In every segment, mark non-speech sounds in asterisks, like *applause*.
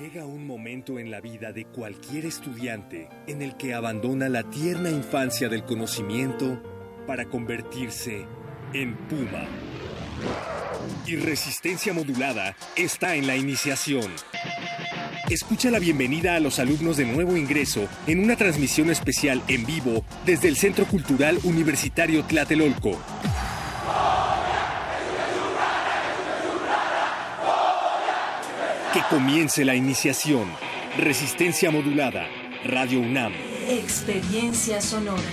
Llega un momento en la vida de cualquier estudiante en el que abandona la tierna infancia del conocimiento para convertirse en puma. Y resistencia modulada está en la iniciación. Escucha la bienvenida a los alumnos de nuevo ingreso en una transmisión especial en vivo desde el Centro Cultural Universitario Tlatelolco. Que comience la iniciación. Resistencia modulada. Radio UNAM. Experiencia sonora.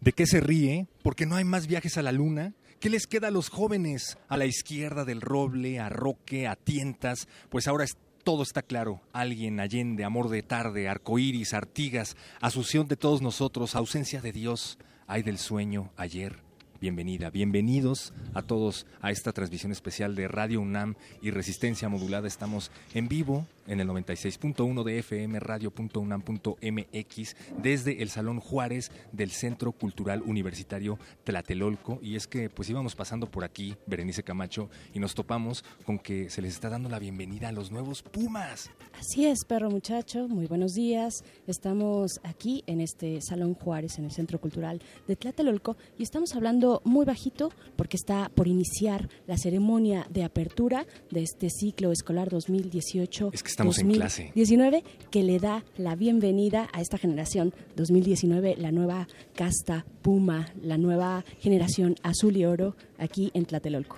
¿De qué se ríe? ¿Porque no hay más viajes a la luna? ¿Qué les queda a los jóvenes? A la izquierda del roble, a Roque, a Tientas. Pues ahora es- todo está claro. Alguien, Allende, amor de tarde, arcoíris, Artigas, asunción de todos nosotros, ausencia de Dios, hay del sueño, ayer. Bienvenida, bienvenidos a todos a esta transmisión especial de Radio UNAM y Resistencia Modulada. Estamos en vivo en el 96.1 de FM, radio.unam.mx, desde el Salón Juárez del Centro Cultural Universitario Tlatelolco. Y es que pues íbamos pasando por aquí, Berenice Camacho, y nos topamos con que se les está dando la bienvenida a los nuevos Pumas. Así es, perro muchacho, muy buenos días. Estamos aquí en este Salón Juárez, en el Centro Cultural de Tlatelolco, y estamos hablando muy bajito porque está por iniciar la ceremonia de apertura de este ciclo escolar 2018. Es que estamos en clase. 19 que le da la bienvenida a esta generación 2019, la nueva casta Puma, la nueva generación azul y oro aquí en Tlatelolco.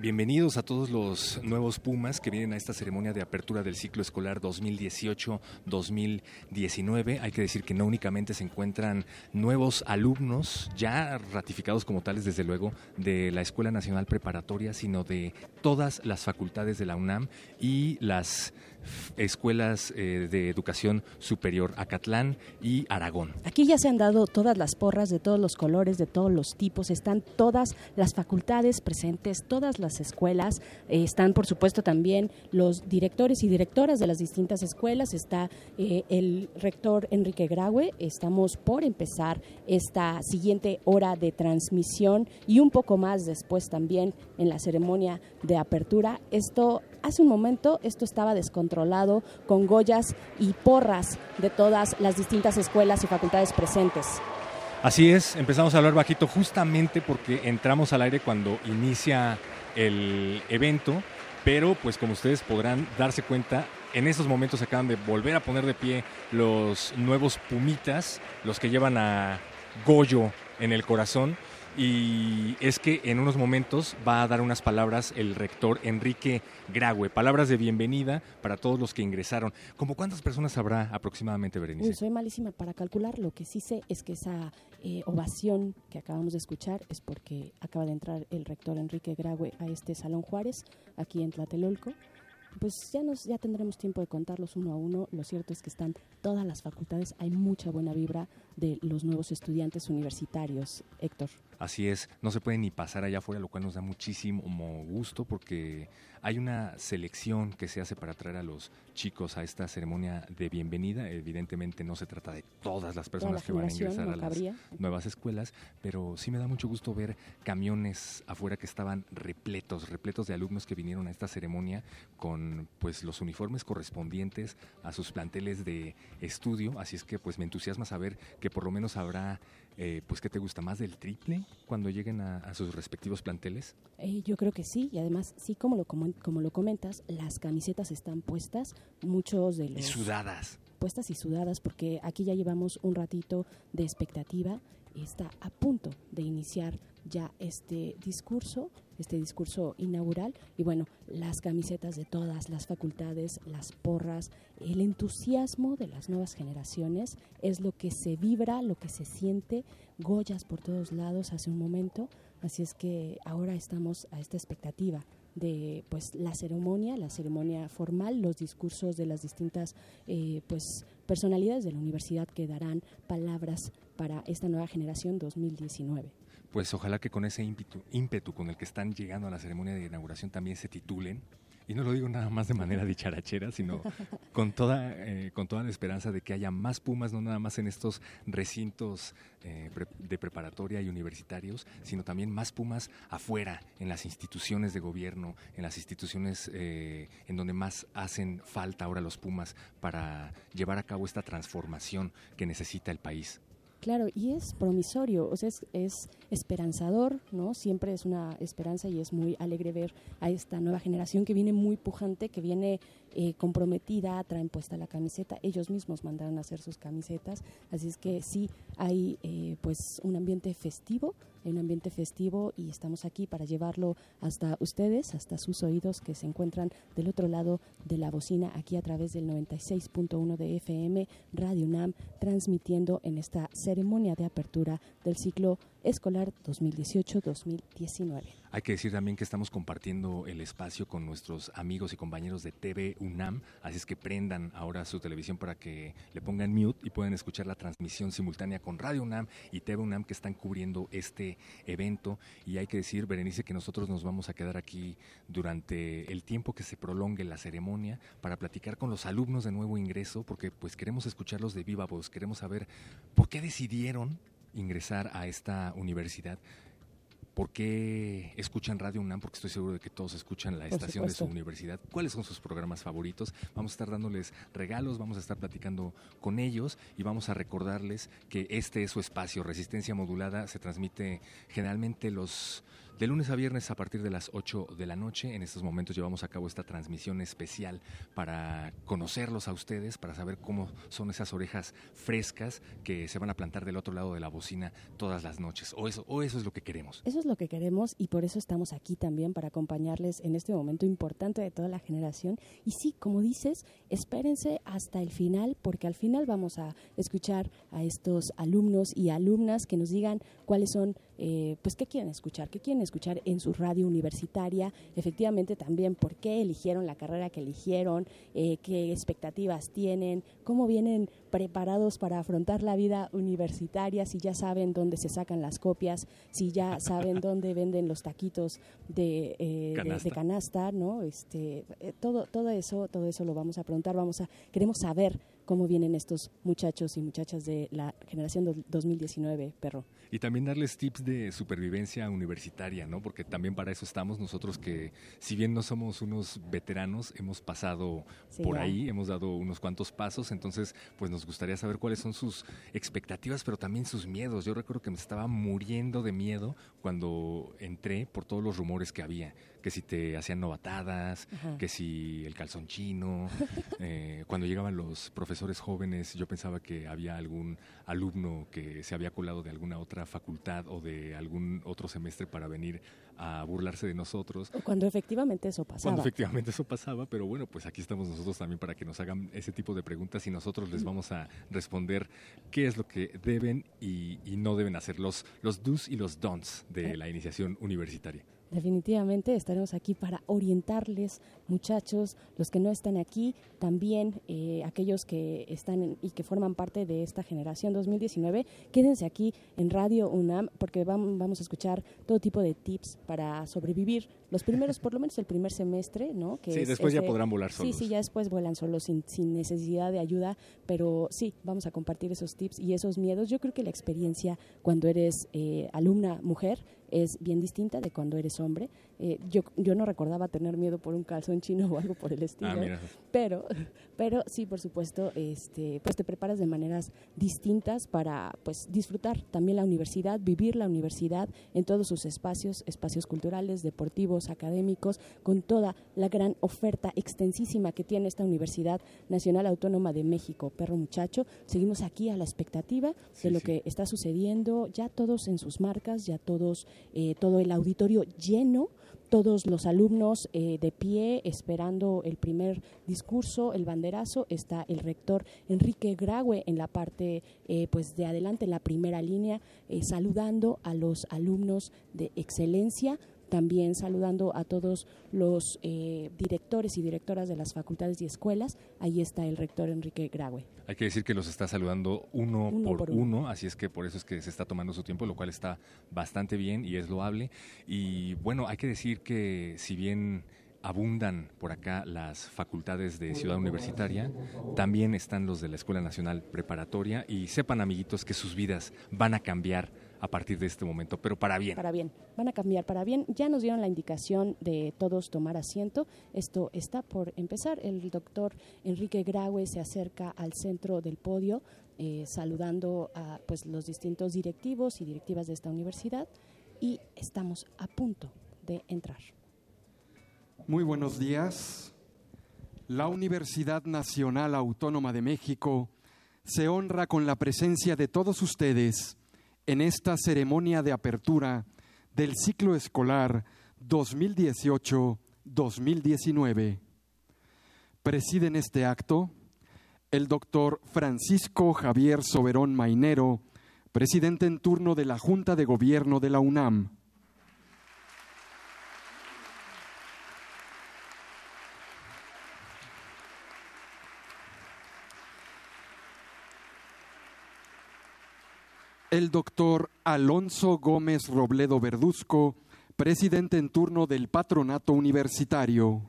Bienvenidos a todos los nuevos Pumas que vienen a esta ceremonia de apertura del ciclo escolar 2018-2019. Hay que decir que no únicamente se encuentran nuevos alumnos, ya ratificados como tales desde luego, de la Escuela Nacional Preparatoria, sino de todas las facultades de la UNAM y las escuelas eh, de educación superior Acatlán y Aragón. Aquí ya se han dado todas las porras de todos los colores, de todos los tipos, están todas las facultades presentes, todas las escuelas, eh, están por supuesto también los directores y directoras de las distintas escuelas, está eh, el rector Enrique Graue, estamos por empezar esta siguiente hora de transmisión y un poco más después también en la ceremonia de apertura. Esto hace un momento esto estaba descontrolado con goyas y porras de todas las distintas escuelas y facultades presentes. Así es, empezamos a hablar bajito justamente porque entramos al aire cuando inicia el evento, pero pues como ustedes podrán darse cuenta, en estos momentos acaban de volver a poner de pie los nuevos Pumitas, los que llevan a Goyo en el corazón. Y es que en unos momentos va a dar unas palabras el rector Enrique Graue, palabras de bienvenida para todos los que ingresaron. ¿Cómo cuántas personas habrá aproximadamente, Berenice? Uy, soy malísima para calcular. Lo que sí sé es que esa eh, ovación que acabamos de escuchar es porque acaba de entrar el rector Enrique Graue a este Salón Juárez, aquí en Tlatelolco. Pues ya, nos, ya tendremos tiempo de contarlos uno a uno. Lo cierto es que están todas las facultades. Hay mucha buena vibra de los nuevos estudiantes universitarios, Héctor. Así es, no se puede ni pasar allá afuera, lo cual nos da muchísimo gusto porque hay una selección que se hace para traer a los chicos a esta ceremonia de bienvenida. Evidentemente no se trata de todas las personas la que van a ingresar no a las nuevas escuelas, pero sí me da mucho gusto ver camiones afuera que estaban repletos, repletos de alumnos que vinieron a esta ceremonia con pues los uniformes correspondientes a sus planteles de estudio, así es que pues me entusiasma saber que por lo menos habrá eh, pues ¿qué te gusta más del triple cuando lleguen a, a sus respectivos planteles? Eh, yo creo que sí, y además, sí, como lo, comen- como lo comentas, las camisetas están puestas, muchos de los... Y sudadas. puestas y sudadas porque aquí ya llevamos un ratito de expectativa está a punto de iniciar ya este discurso, este discurso inaugural. Y bueno, las camisetas de todas las facultades, las porras, el entusiasmo de las nuevas generaciones es lo que se vibra, lo que se siente, Goyas por todos lados hace un momento, así es que ahora estamos a esta expectativa de pues la ceremonia, la ceremonia formal, los discursos de las distintas eh, pues personalidades de la universidad que darán palabras para esta nueva generación 2019. Pues ojalá que con ese ímpetu, ímpetu con el que están llegando a la ceremonia de inauguración también se titulen y no lo digo nada más de manera *laughs* dicharachera, sino *laughs* con toda, eh, con toda la esperanza de que haya más Pumas, no nada más en estos recintos eh, de preparatoria y universitarios, sino también más Pumas afuera, en las instituciones de gobierno, en las instituciones eh, en donde más hacen falta ahora los Pumas para llevar a cabo esta transformación que necesita el país. Claro, y es promisorio, o sea, es, es, esperanzador, ¿no? Siempre es una esperanza y es muy alegre ver a esta nueva generación que viene muy pujante, que viene eh, comprometida, traen puesta la camiseta, ellos mismos mandaron a hacer sus camisetas, así es que sí hay eh, pues un ambiente festivo, hay un ambiente festivo y estamos aquí para llevarlo hasta ustedes, hasta sus oídos que se encuentran del otro lado de la bocina, aquí a través del 96.1 de FM, Radio UNAM, transmitiendo en esta ceremonia de apertura del ciclo escolar 2018-2019. Hay que decir también que estamos compartiendo el espacio con nuestros amigos y compañeros de TV UNAM, así es que prendan ahora su televisión para que le pongan mute y puedan escuchar la transmisión simultánea con Radio UNAM y TV UNAM que están cubriendo este evento. Y hay que decir, Berenice, que nosotros nos vamos a quedar aquí durante el tiempo que se prolongue la ceremonia para platicar con los alumnos de nuevo ingreso, porque pues queremos escucharlos de viva voz, queremos saber por qué decidieron ingresar a esta universidad. ¿Por qué escuchan Radio UNAM? Porque estoy seguro de que todos escuchan la estación de su universidad. ¿Cuáles son sus programas favoritos? Vamos a estar dándoles regalos, vamos a estar platicando con ellos y vamos a recordarles que este es su espacio. Resistencia modulada se transmite generalmente los de lunes a viernes a partir de las 8 de la noche, en estos momentos llevamos a cabo esta transmisión especial para conocerlos a ustedes, para saber cómo son esas orejas frescas que se van a plantar del otro lado de la bocina todas las noches. O eso, o eso es lo que queremos. Eso es lo que queremos y por eso estamos aquí también para acompañarles en este momento importante de toda la generación. Y sí, como dices, espérense hasta el final porque al final vamos a escuchar a estos alumnos y alumnas que nos digan cuáles son eh, pues qué quieren escuchar, qué quieren escuchar en su radio universitaria, efectivamente también por qué eligieron la carrera que eligieron, eh, qué expectativas tienen, cómo vienen preparados para afrontar la vida universitaria, si ya saben dónde se sacan las copias, si ya saben *laughs* dónde venden los taquitos de, eh, canasta. De, canasta, ¿no? Este, todo, todo eso, todo eso lo vamos a preguntar, vamos a, queremos saber cómo vienen estos muchachos y muchachas de la generación 2019, perro. Y también darles tips de supervivencia universitaria, ¿no? Porque también para eso estamos nosotros que, si bien no somos unos veteranos, hemos pasado por ahí, hemos dado unos cuantos pasos, entonces pues nos gustaría saber cuáles son sus expectativas, pero también sus miedos. Yo recuerdo que me estaba muriendo de miedo cuando entré por todos los rumores que había que si te hacían novatadas, que si el calzón chino. *laughs* Eh, cuando llegaban los profesores jóvenes, yo pensaba que había algún alumno que se había colado de alguna otra facultad o de algún otro semestre para venir a burlarse de nosotros. Cuando efectivamente eso pasaba. Cuando efectivamente eso pasaba, pero bueno, pues aquí estamos nosotros también para que nos hagan ese tipo de preguntas y nosotros les vamos a responder qué es lo que deben y, no deben hacer, los, los do's y los don'ts de eh. la iniciación universitaria. Definitivamente estaremos aquí para orientarles, muchachos, los que no están aquí, también eh, aquellos que están y que forman parte de esta generación 2019. Quédense aquí en Radio UNAM porque vamos a escuchar todo tipo de tips para sobrevivir los primeros, por lo menos el primer semestre, ¿no? Que sí, después ya podrán volar solos. Sí, sí, ya después vuelan solos sin, sin necesidad de ayuda, pero sí, vamos a compartir esos tips y esos miedos. Yo creo que la experiencia cuando eres eh, alumna mujer es bien distinta de cuando eres hombre. Eh, yo, yo no recordaba tener miedo por un calzón chino *laughs* o algo por el estilo, ah, pero, pero sí, por supuesto, este, pues te preparas de maneras distintas para pues disfrutar también la universidad, vivir la universidad en todos sus espacios, espacios culturales, deportivos, académicos, con toda la gran oferta extensísima que tiene esta Universidad Nacional Autónoma de México. Perro muchacho, seguimos aquí a la expectativa de lo que está sucediendo, ya todos en sus marcas, ya todos, eh, todo el auditorio lleno todos los alumnos eh, de pie esperando el primer discurso, el banderazo, está el rector Enrique Graue en la parte eh, pues de adelante, en la primera línea, eh, saludando a los alumnos de excelencia también saludando a todos los eh, directores y directoras de las facultades y escuelas. Ahí está el rector Enrique Graue. Hay que decir que los está saludando uno, por, uno. así es que por eso es que se está tomando su tiempo, lo cual está bastante bien y es loable. Y bueno, hay que decir que si bien abundan por acá las facultades de Ciudad Universitaria, también están los de la Escuela Nacional Preparatoria y sepan amiguitos que sus vidas van a cambiar a partir de este momento, pero para bien. Para bien, van a cambiar para bien. Ya nos dieron la indicación de todos tomar asiento. Esto está por empezar. El doctor Enrique Graue se acerca al centro del podio eh, saludando a pues, los distintos directivos y directivas de esta universidad y estamos a punto de entrar. Muy buenos días. La Universidad Nacional Autónoma de México se honra con la presencia de todos ustedes en esta ceremonia de apertura del ciclo escolar 2018-2019. Presiden este acto el doctor Francisco Javier Soberón Mainero, presidente en turno de la Junta de Gobierno de la UNAM. El doctor Alonso Gómez Robledo Verduzco, presidente en turno del Patronato Universitario.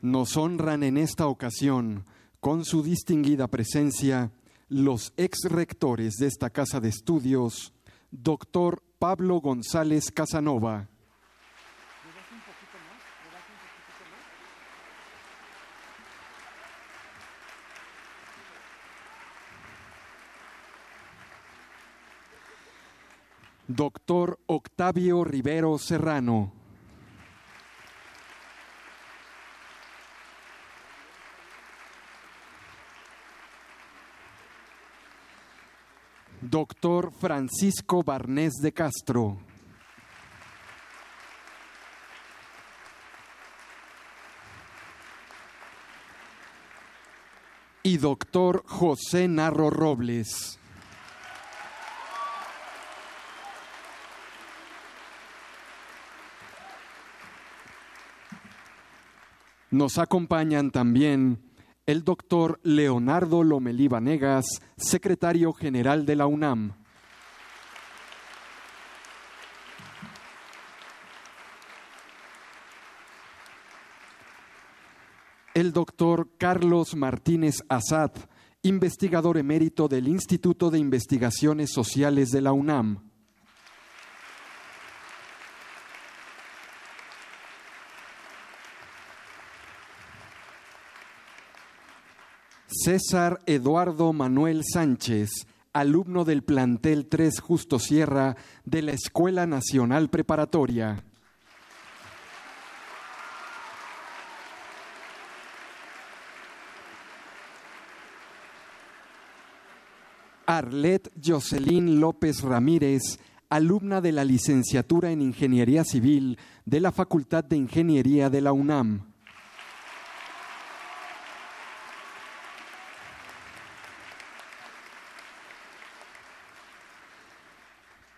Nos honran en esta ocasión con su distinguida presencia los ex rectores de esta casa de estudios, doctor Pablo González Casanova. Doctor Octavio Rivero Serrano. Doctor Francisco Barnés de Castro. Y doctor José Narro Robles. Nos acompañan también el doctor Leonardo Lomelí Vanegas, secretario general de la UNAM. El doctor Carlos Martínez Azad, investigador emérito del Instituto de Investigaciones Sociales de la UNAM. César Eduardo Manuel Sánchez, alumno del plantel 3 Justo Sierra de la Escuela Nacional Preparatoria. Arlet Jocelyn López Ramírez, alumna de la licenciatura en Ingeniería Civil de la Facultad de Ingeniería de la UNAM.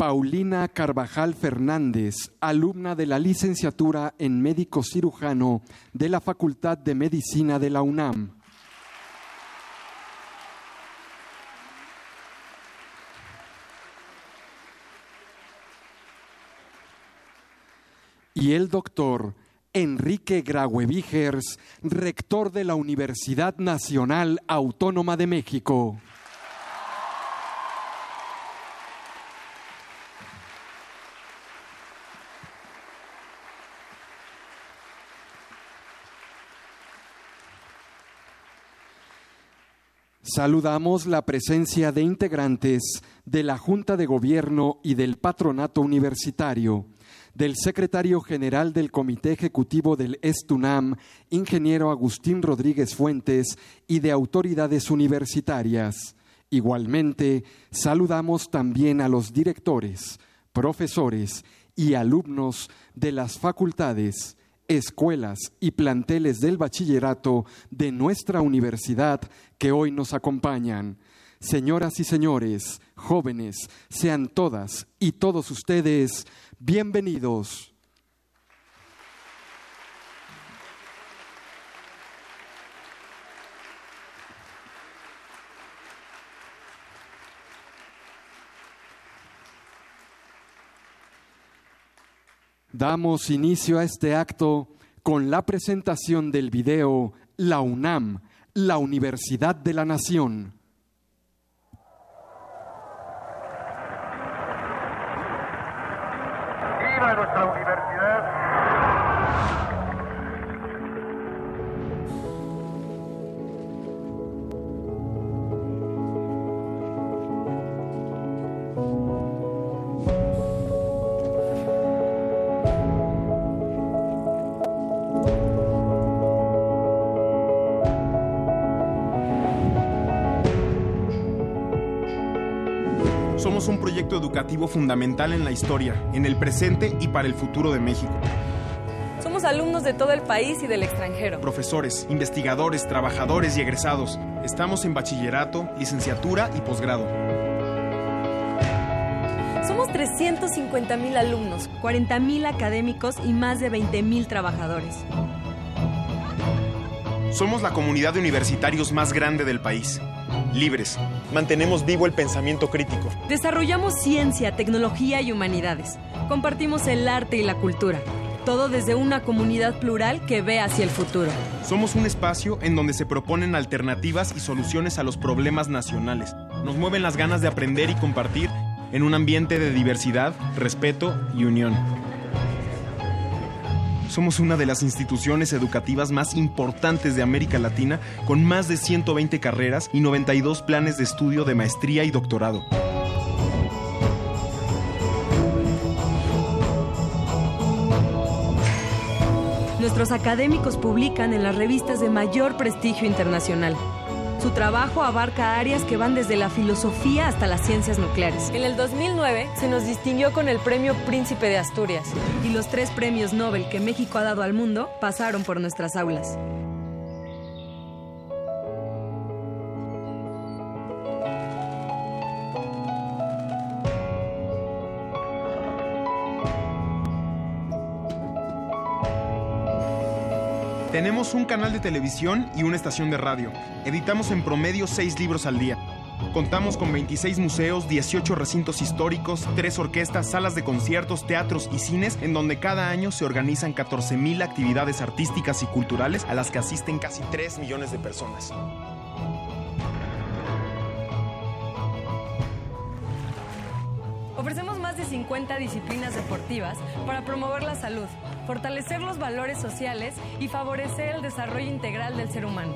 Paulina Carvajal Fernández, alumna de la licenciatura en médico cirujano de la Facultad de Medicina de la UNAM. Y el doctor Enrique Graue rector de la Universidad Nacional Autónoma de México. Saludamos la presencia de integrantes de la Junta de Gobierno y del Patronato Universitario, del secretario general del Comité Ejecutivo del ESTUNAM, ingeniero Agustín Rodríguez Fuentes, y de autoridades universitarias. Igualmente, saludamos también a los directores, profesores y alumnos de las facultades escuelas y planteles del bachillerato de nuestra universidad que hoy nos acompañan. Señoras y señores, jóvenes, sean todas y todos ustedes bienvenidos. Damos inicio a este acto con la presentación del video La UNAM, la Universidad de la Nación. Somos un proyecto educativo fundamental en la historia, en el presente y para el futuro de México. Somos alumnos de todo el país y del extranjero. Profesores, investigadores, trabajadores y egresados. Estamos en bachillerato, licenciatura y posgrado. Somos 350 mil alumnos, 40 mil académicos y más de 20 mil trabajadores. Somos la comunidad de universitarios más grande del país. Libres. Mantenemos vivo el pensamiento crítico. Desarrollamos ciencia, tecnología y humanidades. Compartimos el arte y la cultura. Todo desde una comunidad plural que ve hacia el futuro. Somos un espacio en donde se proponen alternativas y soluciones a los problemas nacionales. Nos mueven las ganas de aprender y compartir en un ambiente de diversidad, respeto y unión. Somos una de las instituciones educativas más importantes de América Latina, con más de 120 carreras y 92 planes de estudio de maestría y doctorado. Nuestros académicos publican en las revistas de mayor prestigio internacional. Su trabajo abarca áreas que van desde la filosofía hasta las ciencias nucleares. En el 2009 se nos distinguió con el Premio Príncipe de Asturias. Y los tres premios Nobel que México ha dado al mundo pasaron por nuestras aulas. Tenemos un canal de televisión y una estación de radio. Editamos en promedio seis libros al día. Contamos con 26 museos, 18 recintos históricos, tres orquestas, salas de conciertos, teatros y cines, en donde cada año se organizan 14.000 actividades artísticas y culturales a las que asisten casi 3 millones de personas. Ofrecemos más de 50 disciplinas deportivas para promover la salud, fortalecer los valores sociales y favorecer el desarrollo integral del ser humano.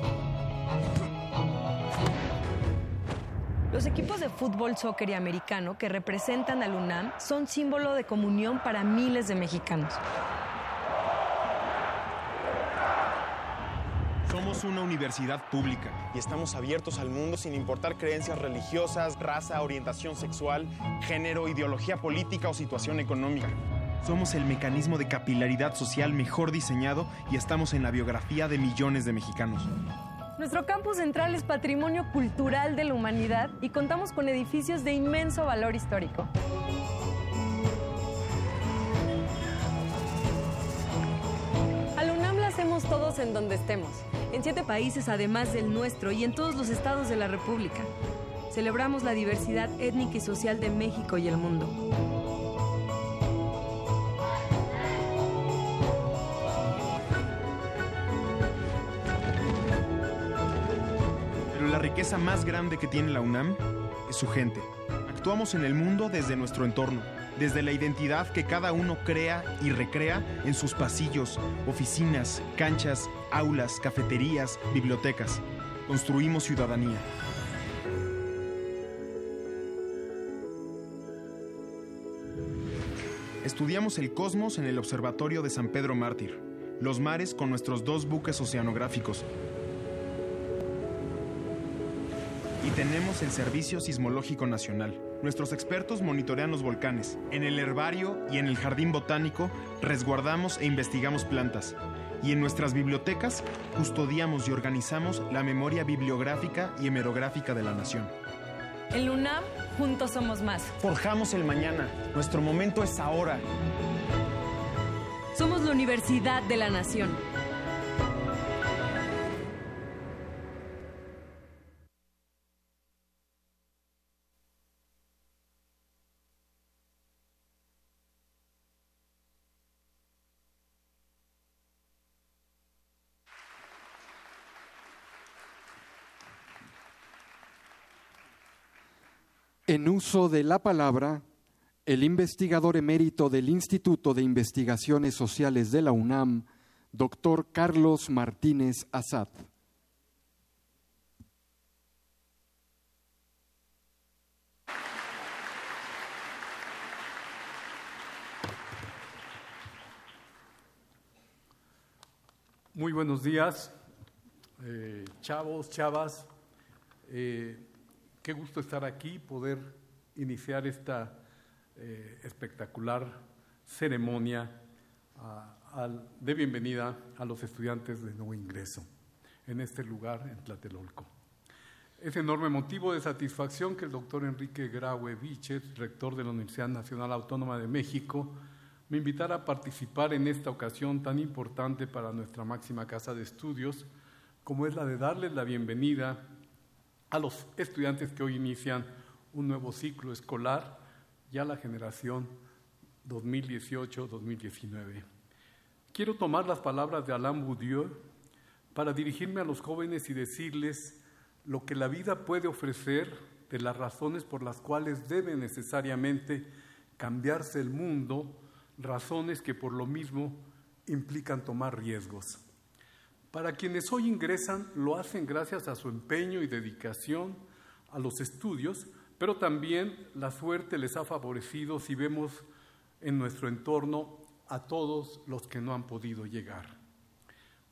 Los equipos de fútbol, soccer y americano que representan al UNAM son símbolo de comunión para miles de mexicanos. Somos una universidad pública y estamos abiertos al mundo sin importar creencias religiosas, raza, orientación sexual, género, ideología política o situación económica. Somos el mecanismo de capilaridad social mejor diseñado y estamos en la biografía de millones de mexicanos. Nuestro campus central es patrimonio cultural de la humanidad y contamos con edificios de inmenso valor histórico. Hacemos todos en donde estemos, en siete países además del nuestro y en todos los estados de la República. Celebramos la diversidad étnica y social de México y el mundo. Pero la riqueza más grande que tiene la UNAM es su gente. Actuamos en el mundo desde nuestro entorno, desde la identidad que cada uno crea y recrea en sus pasillos, oficinas, canchas, aulas, cafeterías, bibliotecas. Construimos ciudadanía. Estudiamos el cosmos en el Observatorio de San Pedro Mártir, los mares con nuestros dos buques oceanográficos, y tenemos el Servicio Sismológico Nacional. Nuestros expertos monitorean los volcanes. En el herbario y en el jardín botánico resguardamos e investigamos plantas. Y en nuestras bibliotecas custodiamos y organizamos la memoria bibliográfica y hemerográfica de la nación. En UNAM, juntos somos más. Forjamos el mañana. Nuestro momento es ahora. Somos la Universidad de la Nación. En uso de la palabra, el investigador emérito del Instituto de Investigaciones Sociales de la UNAM, doctor Carlos Martínez Azad. Muy buenos días, eh, chavos, chavas. Eh, qué gusto estar aquí, poder iniciar esta eh, espectacular ceremonia ah, de bienvenida a los estudiantes de nuevo ingreso en este lugar, en Tlatelolco. Es enorme motivo de satisfacción que el doctor Enrique Graue Vichet, rector de la Universidad Nacional Autónoma de México, me invitara a participar en esta ocasión tan importante para nuestra máxima casa de estudios, como es la de darles la bienvenida a los estudiantes que hoy inician un nuevo ciclo escolar, ya la generación 2018-2019. Quiero tomar las palabras de Alain Boudieu para dirigirme a los jóvenes y decirles lo que la vida puede ofrecer de las razones por las cuales debe necesariamente cambiarse el mundo razones que por lo mismo implican tomar riesgos. Para quienes hoy ingresan, lo hacen gracias a su empeño y dedicación a los estudios, pero también la suerte les ha favorecido si vemos en nuestro entorno a todos los que no han podido llegar.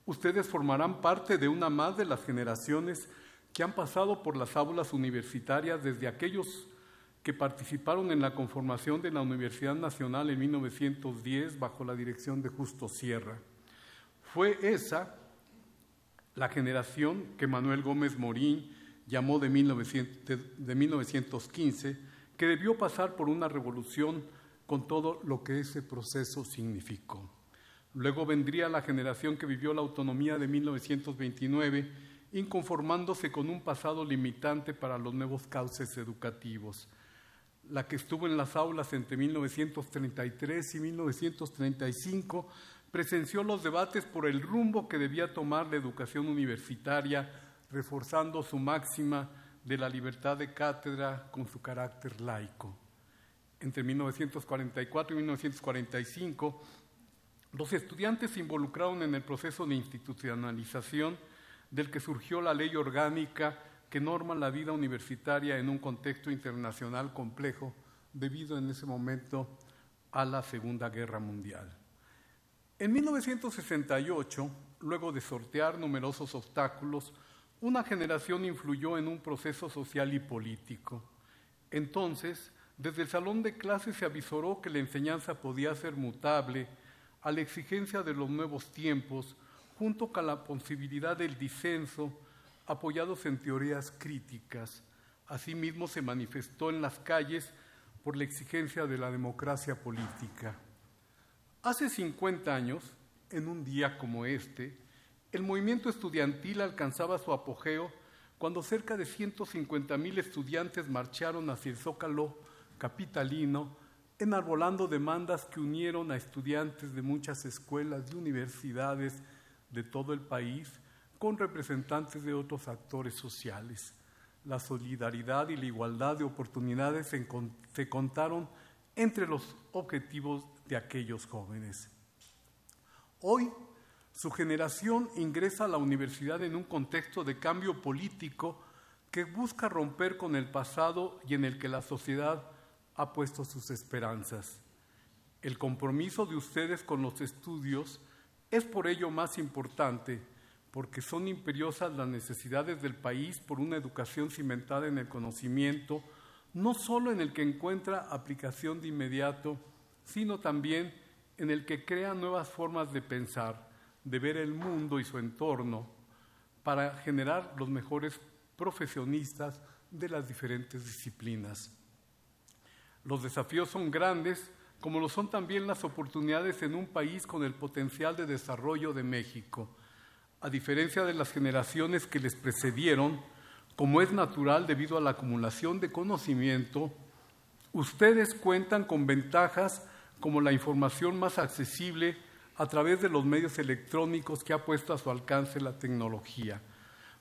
Ustedes formarán parte de una más de las generaciones que han pasado por las aulas universitarias desde aquellos que participaron en la conformación de la Universidad Nacional en 1910 bajo la dirección de Justo Sierra. Fue esa la generación que Manuel Gómez Morín llamó de, 1915, que debió pasar por una revolución con todo lo que ese proceso significó. Luego vendría la generación que vivió la autonomía de 1929, inconformándose con un pasado limitante para los nuevos cauces educativos la que estuvo en las aulas entre 1933 y 1935, presenció los debates por el rumbo que debía tomar la educación universitaria, reforzando su máxima de la libertad de cátedra con su carácter laico. Entre 1944 y 1945, los estudiantes se involucraron en el proceso de institucionalización del que surgió la ley orgánica que norma la vida universitaria en un contexto internacional complejo debido en ese momento a la Segunda Guerra Mundial. En 1968, luego de sortear numerosos obstáculos, una generación influyó en un proceso social y político. Entonces, desde el salón de clases se avisoró que la enseñanza podía ser mutable a la exigencia de los nuevos tiempos, junto con la posibilidad del disenso apoyados en teorías críticas. Asimismo se manifestó en las calles por la exigencia de la democracia política. Hace 50 años, en un día como este, el movimiento estudiantil alcanzaba su apogeo cuando cerca de 150 mil estudiantes marcharon hacia el Zócalo capitalino, enarbolando demandas que unieron a estudiantes de muchas escuelas y universidades de todo el país con representantes de otros actores sociales. La solidaridad y la igualdad de oportunidades se, contaron entre los objetivos aquellos jóvenes. Hoy, su generación ingresa a la universidad en un contexto de cambio político que busca romper con el pasado y en el que la sociedad ha puesto sus esperanzas. El compromiso de ustedes con los estudios es por ello más importante porque son imperiosas las necesidades del país por una educación cimentada en el conocimiento, no solo en el que encuentra aplicación de inmediato, sino también en el que crea nuevas formas de pensar, de ver el mundo y su entorno, para generar los mejores profesionistas de las diferentes disciplinas. Los desafíos son grandes, como lo son también las oportunidades en un país con el potencial de desarrollo de México a diferencia de las generaciones que les precedieron, como es natural debido a la acumulación de conocimiento, ustedes cuentan con ventajas como la información más accesible a través de los medios electrónicos que ha puesto a su alcance la tecnología.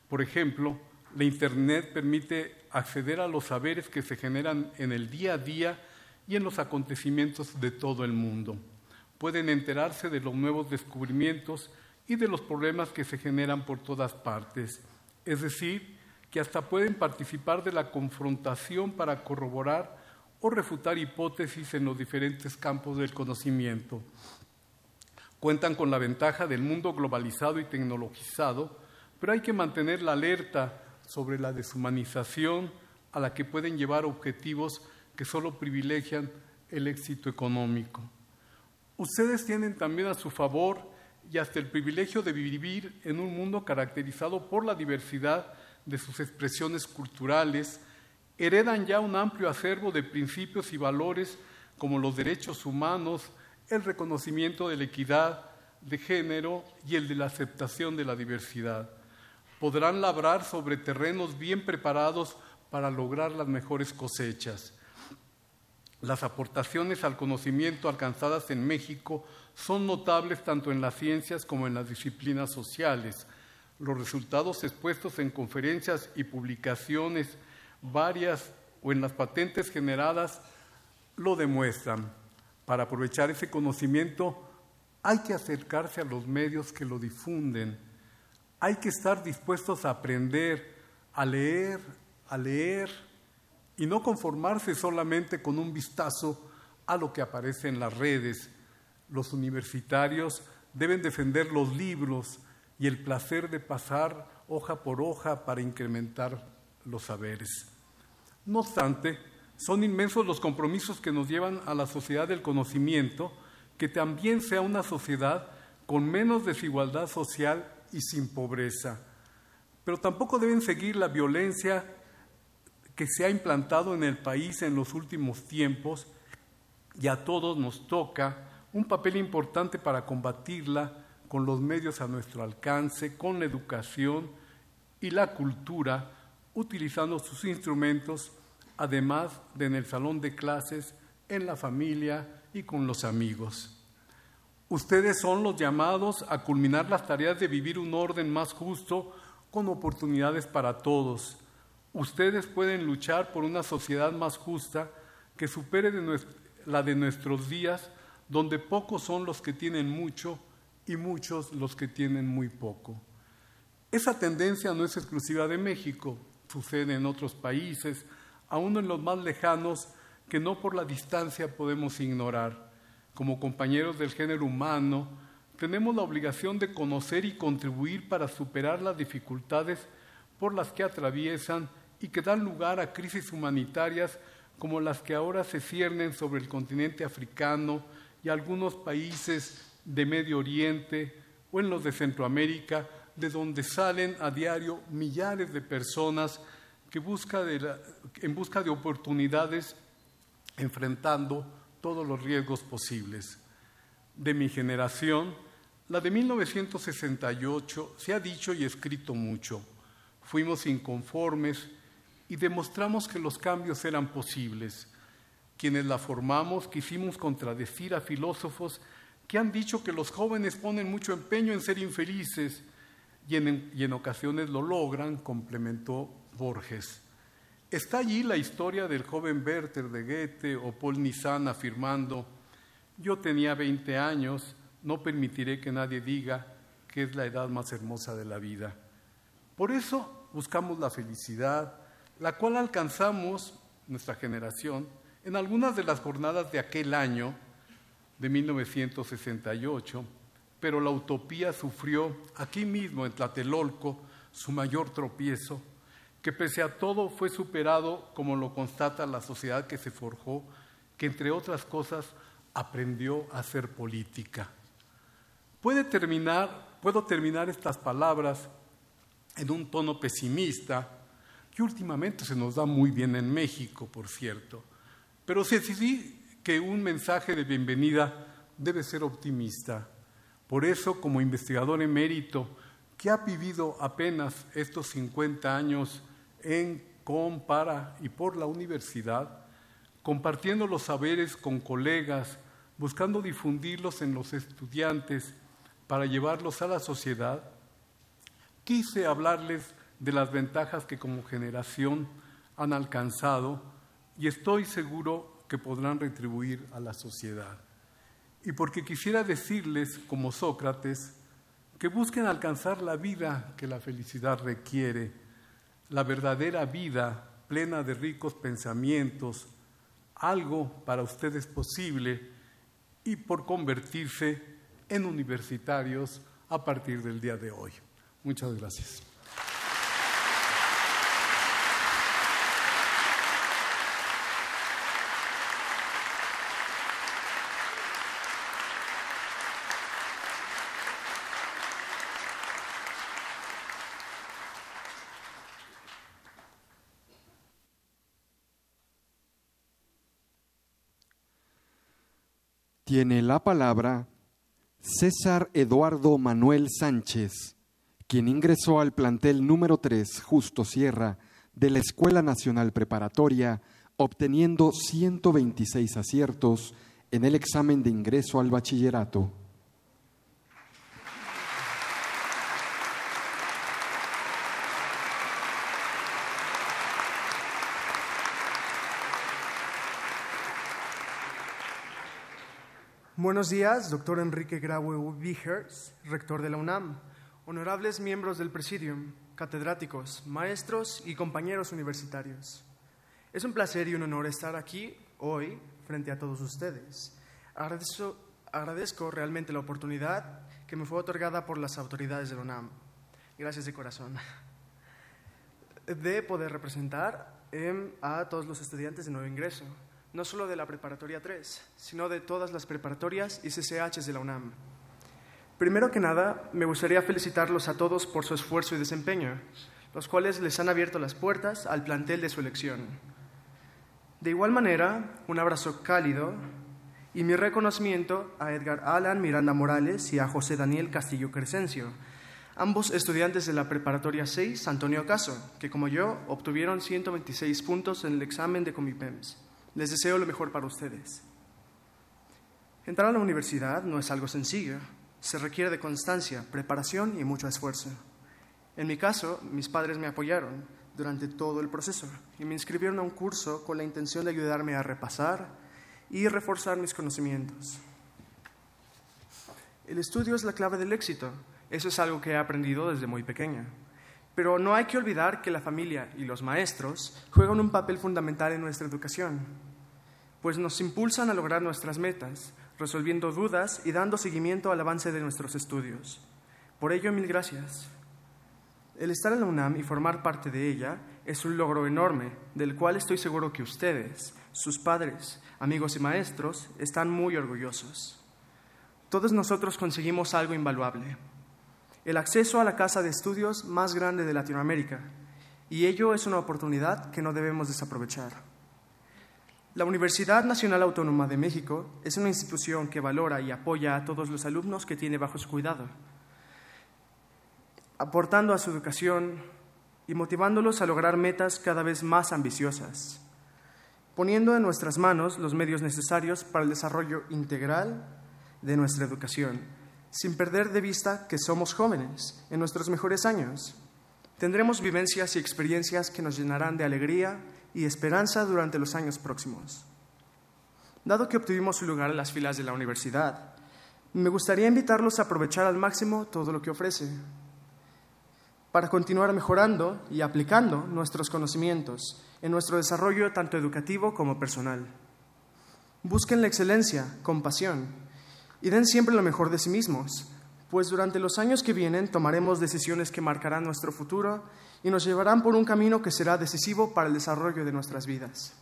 Por ejemplo, La Internet permite acceder a los saberes que se generan en el día a día y en los acontecimientos de todo el mundo. Pueden enterarse de los nuevos descubrimientos y de los problemas que se generan por todas partes. Es decir, que hasta pueden participar de la confrontación para corroborar o refutar hipótesis en los diferentes campos del conocimiento. Cuentan con la ventaja del mundo globalizado y tecnologizado, pero hay que mantener la alerta sobre la deshumanización a la que pueden llevar objetivos que solo privilegian el éxito económico. Ustedes tienen también a su favor y hasta el privilegio de vivir en un mundo caracterizado por la diversidad de sus expresiones culturales, heredan ya un amplio acervo de principios y valores como los derechos humanos, el reconocimiento de la equidad de género y el de la aceptación de la diversidad. Podrán labrar sobre terrenos bien preparados para lograr las mejores cosechas. Las aportaciones al conocimiento alcanzadas en México son notables tanto en las ciencias como en las disciplinas sociales. Los resultados expuestos en conferencias y publicaciones varias o en las patentes generadas lo demuestran. Para aprovechar ese conocimiento hay que acercarse a los medios que lo difunden. Hay que estar dispuestos a aprender, a leer, a leer y no conformarse solamente con un vistazo a lo que aparece en las redes. Los universitarios deben defender los libros y el placer de pasar hoja por hoja para incrementar los saberes. No obstante, son inmensos los compromisos que nos llevan a la sociedad del conocimiento, que también sea una sociedad con menos desigualdad social y sin pobreza. Pero tampoco deben seguir la violencia que se ha implantado en el país en los últimos tiempos y a todos nos toca un papel importante para combatirla con los medios a nuestro alcance, con la educación y la cultura, utilizando sus instrumentos, además de en el salón de clases, en la familia y con los amigos. Ustedes son los llamados a culminar las tareas de vivir un orden más justo con oportunidades para todos Ustedes pueden luchar por una sociedad más justa que supere la de nuestros días, donde pocos son los que tienen mucho y muchos los que tienen muy poco. Esa tendencia no es exclusiva de México, sucede en otros países, aún en los más lejanos, que no por la distancia podemos ignorar. Como compañeros del género humano, tenemos la obligación de conocer y contribuir para superar las dificultades por las que atraviesan y que dan lugar a crisis humanitarias como las que ahora se ciernen sobre el continente africano y algunos países de Medio Oriente o en los de Centroamérica, de donde salen a diario millares de personas que busca en busca de oportunidades enfrentando todos los riesgos posibles. De mi generación, la de 1968, se ha dicho y escrito mucho. Fuimos inconformes y demostramos que los cambios eran posibles. Quienes la formamos quisimos contradecir a filósofos que han dicho que los jóvenes ponen mucho empeño en ser infelices y en, y en ocasiones lo logran, complementó Borges. Está allí la historia del joven Werther de Goethe o Paul Nissan afirmando, yo tenía 20 años, no permitiré que nadie diga que es la edad más hermosa de la vida. Por eso buscamos la felicidad, la cual alcanzamos, nuestra generación, en algunas de las jornadas de aquel año, de 1968, pero la utopía sufrió aquí mismo, en Tlatelolco, su mayor tropiezo, que pese a todo fue superado como lo constata la sociedad que se forjó, que entre otras cosas aprendió a hacer política. Puede terminar, puedo terminar estas palabras en un tono pesimista, que últimamente se nos da muy bien en México, por cierto. Pero sí, sí que un mensaje de bienvenida debe ser optimista. Por eso, como investigador emérito, que ha vivido apenas estos 50 años en, con, para y por la universidad, compartiendo los saberes con colegas, buscando difundirlos en los estudiantes para llevarlos a la sociedad, quise hablarles de las ventajas que como generación han alcanzado y estoy seguro que podrán retribuir a la sociedad. Y porque quisiera decirles, como Sócrates, que busquen alcanzar la vida que la felicidad requiere, la verdadera vida plena de ricos pensamientos, algo para ustedes posible y por convertirse en universitarios a partir del día de hoy. Muchas gracias. Tiene la palabra César Eduardo Manuel Sánchez, quien ingresó al plantel número 3 Justo Sierra de la Escuela Nacional Preparatoria, obteniendo 126 aciertos en el examen de ingreso al bachillerato. Buenos días, doctor Enrique Graue Vigers, rector de la UNAM, honorables miembros del Presidium, catedráticos, maestros y compañeros universitarios. Es un placer y un honor estar aquí hoy frente a todos ustedes. Agradezco, realmente la oportunidad que me fue otorgada por las autoridades de la UNAM. Gracias de corazón. De poder representar em, a todos los estudiantes de nuevo ingreso no solo de la Preparatoria 3, sino de todas las preparatorias y CCHs de la UNAM. Primero que nada, me gustaría felicitarlos a todos por su esfuerzo y desempeño, los cuales les han abierto las puertas al plantel de su elección. De igual manera, un abrazo cálido y mi reconocimiento a Edgar Alan Miranda Morales y a José Daniel Castillo Crescencio, ambos estudiantes de la Preparatoria 6 Antonio Caso, que como yo obtuvieron 126 puntos en el examen de Comipems. Les deseo lo mejor para ustedes. Entrar a la universidad no es algo sencillo. Se requiere de constancia, preparación y mucho esfuerzo. En mi caso, mis padres me apoyaron durante todo el proceso y me inscribieron a un curso con la intención de ayudarme a repasar y reforzar mis conocimientos. El estudio es la clave del éxito. Eso es algo que he aprendido desde muy pequeña. Pero no hay que olvidar que la familia y los maestros juegan un papel fundamental en nuestra educación, pues nos impulsan a lograr nuestras metas, resolviendo dudas y dando seguimiento al avance de nuestros estudios. Por ello, mil gracias. El estar en la UNAM y formar parte de ella es un logro enorme, del cual estoy seguro que ustedes, sus padres, amigos y maestros, están muy orgullosos. Todos nosotros conseguimos algo invaluable el acceso a la casa de estudios más grande de Latinoamérica, y ello es una oportunidad que no debemos desaprovechar. La Universidad Nacional Autónoma de México es una institución que valora y apoya a todos los alumnos que tiene bajo su cuidado, aportando a su educación y motivándolos a lograr metas cada vez más ambiciosas, poniendo en nuestras manos los medios necesarios para el desarrollo integral de nuestra educación sin perder de vista que somos jóvenes en nuestros mejores años. Tendremos vivencias y experiencias que nos llenarán de alegría y esperanza durante los años próximos. Dado que obtuvimos un lugar en las filas de la universidad, me gustaría invitarlos a aprovechar al máximo todo lo que ofrece, para continuar mejorando y aplicando nuestros conocimientos en nuestro desarrollo tanto educativo como personal. Busquen la excelencia con pasión y den siempre lo mejor de sí mismos, pues durante los años que vienen tomaremos decisiones que marcarán nuestro futuro y nos llevarán por un camino que será decisivo para el desarrollo de nuestras vidas.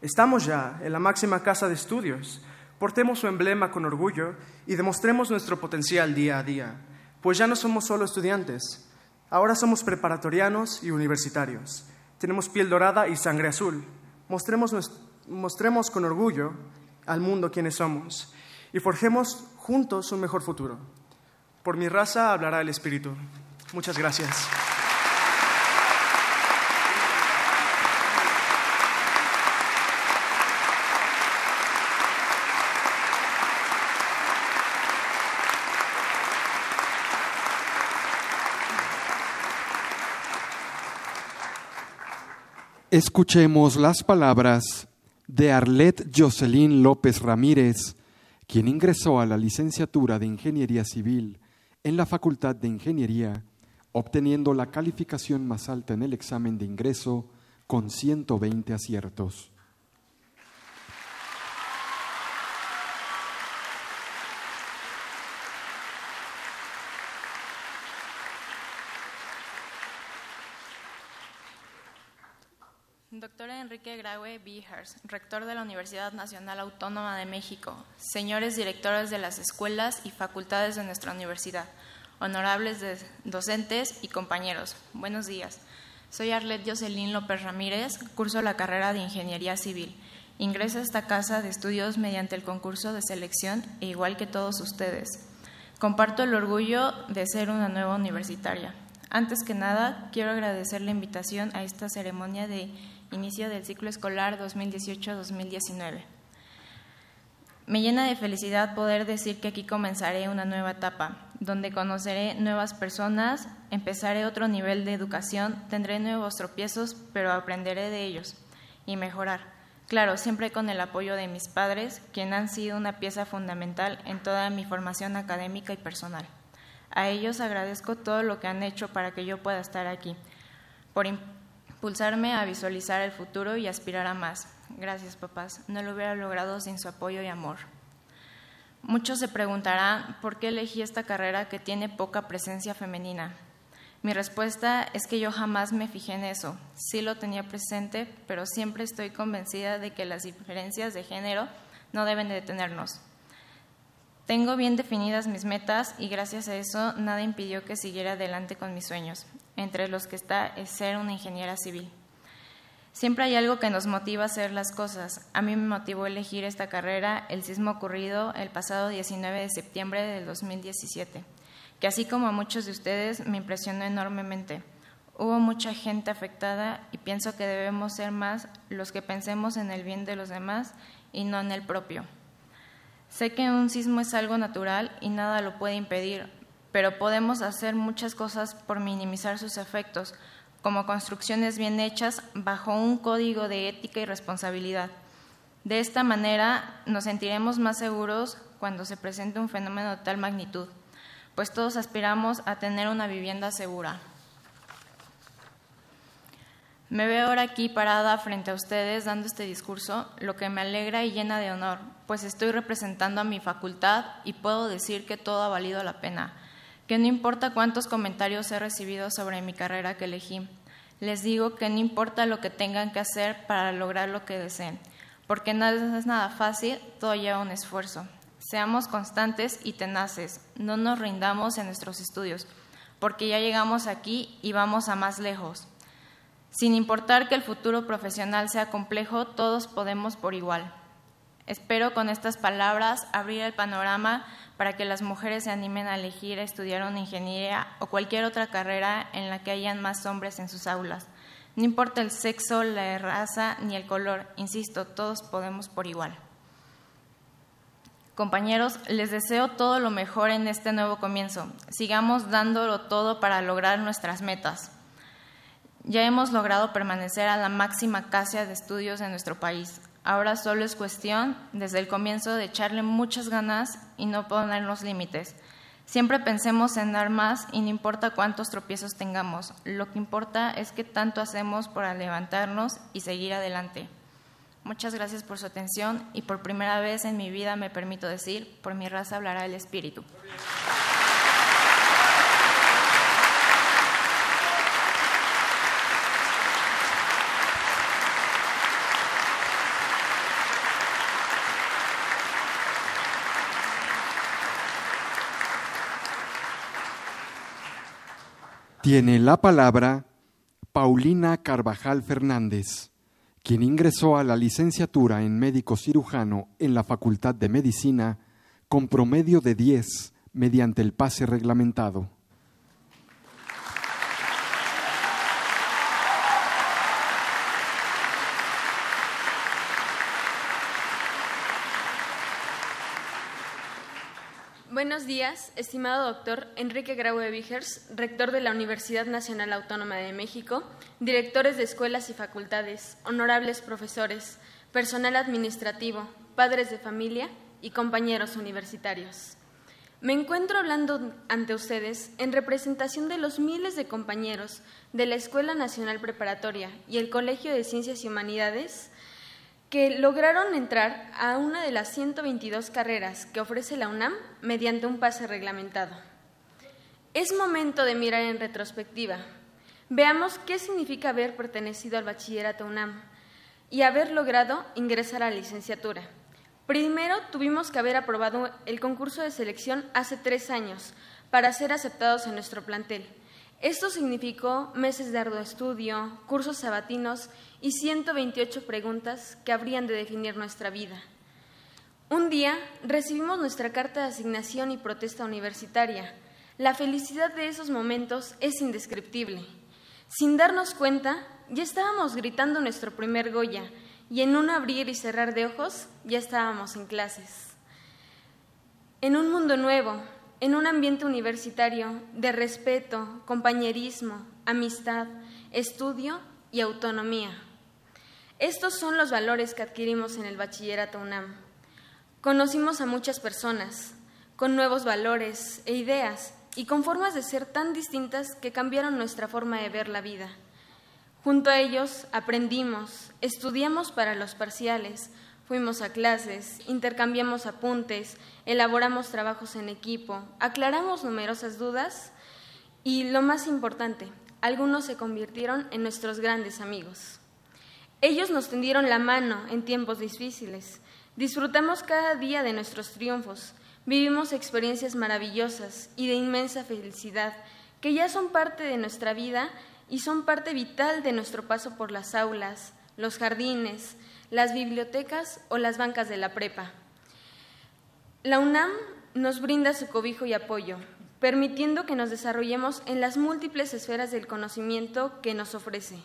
Estamos ya en la máxima casa de estudios. Portemos su emblema con orgullo y demostremos nuestro potencial día a día, pues ya no somos solo estudiantes, ahora somos preparatorianos y universitarios. Tenemos piel dorada y sangre azul. Mostremos, con orgullo al mundo quienes somos y forjemos juntos un mejor futuro. Por mi raza hablará el Espíritu. Muchas gracias. Escuchemos las palabras de Arlet Jocelyn López Ramírez, quien ingresó a la licenciatura de Ingeniería Civil en la Facultad de Ingeniería, obteniendo la calificación más alta en el examen de ingreso con 120 aciertos. Doctor Enrique Graue Bihars, rector de la Universidad Nacional Autónoma de México, señores directores de las escuelas y facultades de nuestra universidad, honorables docentes y compañeros, buenos días. Soy Arlet Jocelyn López Ramírez, curso la carrera de Ingeniería Civil. Ingreso a esta casa de estudios mediante el concurso de selección e igual que todos ustedes. Comparto el orgullo de ser una nueva universitaria. Antes que nada, quiero agradecer la invitación a esta ceremonia de inicio del ciclo escolar 2018-2019. Me llena de felicidad poder decir que aquí comenzaré una nueva etapa, donde conoceré nuevas personas, empezaré otro nivel de educación, tendré nuevos tropiezos, pero aprenderé de ellos y mejorar. Claro, siempre con el apoyo de mis padres, quienes han sido una pieza fundamental en toda mi formación académica y personal. A ellos agradezco todo lo que han hecho para que yo pueda estar aquí, impulsarme a visualizar el futuro y aspirar a más. Gracias, papás. No lo hubiera logrado sin su apoyo y amor. Muchos se preguntarán por qué elegí esta carrera que tiene poca presencia femenina. Mi respuesta es que yo jamás me fijé en eso. Sí lo tenía presente, pero siempre estoy convencida de que las diferencias de género no deben detenernos. Tengo bien definidas mis metas y gracias a eso nada impidió que siguiera adelante con mis sueños, entre los que está es ser una ingeniera civil. Siempre hay algo que nos motiva a hacer las cosas. A mí me motivó elegir esta carrera el sismo ocurrido el pasado 19 de septiembre del 2017, que así como a muchos de ustedes me impresionó enormemente. Hubo mucha gente afectada y pienso que debemos ser más los que pensemos en el bien de los demás y no en el propio. Sé que un sismo es algo natural y nada lo puede impedir, pero podemos hacer muchas cosas por minimizar sus efectos, como construcciones bien hechas bajo un código de ética y responsabilidad. De esta manera nos sentiremos más seguros cuando se presente un fenómeno de tal magnitud, pues todos aspiramos a tener una vivienda segura. Me veo ahora aquí parada frente a ustedes dando este discurso, lo que me alegra y llena de honor, pues estoy representando a mi facultad y puedo decir que todo ha valido la pena, que no importa cuántos comentarios he recibido sobre mi carrera que elegí, les digo que no importa lo que tengan que hacer para lograr lo que deseen, porque nada es nada fácil, todo lleva un esfuerzo. Seamos constantes y tenaces, no nos rindamos en nuestros estudios, porque ya llegamos aquí y vamos a más lejos. Sin importar que el futuro profesional sea complejo, todos podemos por igual. Espero con estas palabras abrir el panorama para que las mujeres se animen a elegir estudiar una ingeniería o cualquier otra carrera en la que hayan más hombres en sus aulas. No importa el sexo, la raza ni el color, insisto, todos podemos por igual. Compañeros, les deseo todo lo mejor en este nuevo comienzo. Sigamos dándolo todo para lograr nuestras metas ya hemos logrado permanecer a la máxima casa de estudios de nuestro país. Ahora solo es cuestión, desde el comienzo, de echarle muchas ganas y no ponernos límites. Siempre pensemos en dar más y no importa cuántos tropiezos tengamos. Lo que importa es que tanto hacemos para levantarnos y seguir adelante. Muchas gracias por su atención y por primera vez en mi vida me permito decir, por mi raza hablará el Espíritu. Tiene la palabra Paulina Carvajal Fernández, quien ingresó a la licenciatura en médico cirujano en la Facultad de Medicina con promedio de 10 mediante el pase reglamentado. Buenos días, estimado doctor Enrique Graue Vigers, rector de la Universidad Nacional Autónoma de México, directores de escuelas y facultades, honorables profesores, personal administrativo, padres de familia y compañeros universitarios. Me encuentro hablando ante ustedes en representación de los miles de compañeros de la Escuela Nacional Preparatoria y el Colegio de Ciencias y Humanidades que lograron entrar a una de las 122 carreras que ofrece la UNAM mediante un pase reglamentado. Es momento de mirar en retrospectiva. Veamos qué significa haber pertenecido al bachillerato UNAM y haber logrado ingresar a la licenciatura. Primero tuvimos que haber aprobado el concurso de selección hace tres años para ser aceptados en nuestro plantel. Esto significó meses de arduo estudio, cursos sabatinos y 128 preguntas que habrían de definir nuestra vida. Un día recibimos nuestra carta de asignación y protesta universitaria. La felicidad de esos momentos es indescriptible. Sin darnos cuenta, ya estábamos gritando nuestro primer Goya y en un abrir y cerrar de ojos ya estábamos en clases. En un mundo nuevo, en un ambiente universitario de respeto, compañerismo, amistad, estudio y autonomía. Estos son los valores que adquirimos en el bachillerato UNAM. Conocimos a muchas personas con nuevos valores e ideas y con formas de ser tan distintas que cambiaron nuestra forma de ver la vida. Junto a ellos aprendimos, estudiamos para los parciales, fuimos a clases, intercambiamos apuntes, elaboramos trabajos en equipo, aclaramos numerosas dudas y, lo más importante, algunos se convirtieron en nuestros grandes amigos. Ellos nos tendieron la mano en tiempos difíciles. Disfrutamos cada día de nuestros triunfos. Vivimos experiencias maravillosas y de inmensa felicidad que ya son parte de nuestra vida y son parte vital de nuestro paso por las aulas, los jardines, las bibliotecas o las bancas de la prepa. La UNAM nos brinda su cobijo y apoyo, permitiendo que nos desarrollemos en las múltiples esferas del conocimiento que nos ofrece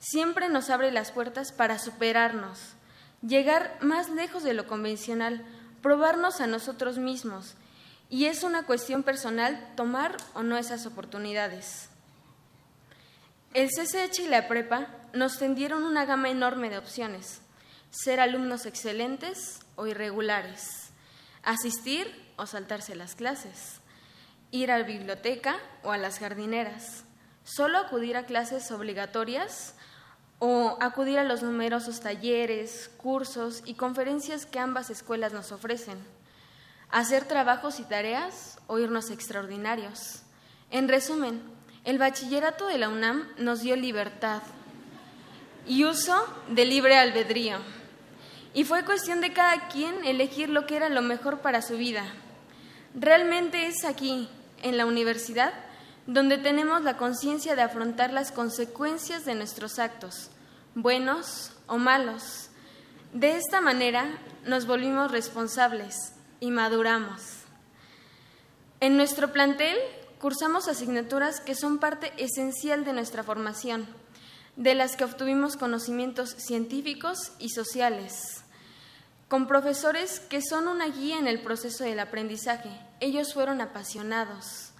siempre nos abre las puertas para superarnos, llegar más lejos de lo convencional, probarnos a nosotros mismos. Y es una cuestión personal tomar o no esas oportunidades. El CCH y la prepa nos tendieron una gama enorme de opciones. Ser alumnos excelentes o irregulares. Asistir o saltarse las clases. Ir a la biblioteca o a las jardineras. Solo acudir a clases obligatorias o acudir a los numerosos talleres, cursos y conferencias que ambas escuelas nos ofrecen, hacer trabajos y tareas o irnos extraordinarios. En resumen, el bachillerato de la UNAM nos dio libertad y uso de libre albedrío. Y fue cuestión de cada quien elegir lo que era lo mejor para su vida. Realmente es aquí, en la universidad, donde tenemos la conciencia de afrontar las consecuencias de nuestros actos, buenos o malos. De esta manera nos volvimos responsables y maduramos. En nuestro plantel cursamos asignaturas que son parte esencial de nuestra formación, de las que obtuvimos conocimientos científicos y sociales, con profesores que son una guía en el proceso del aprendizaje. Ellos fueron apasionados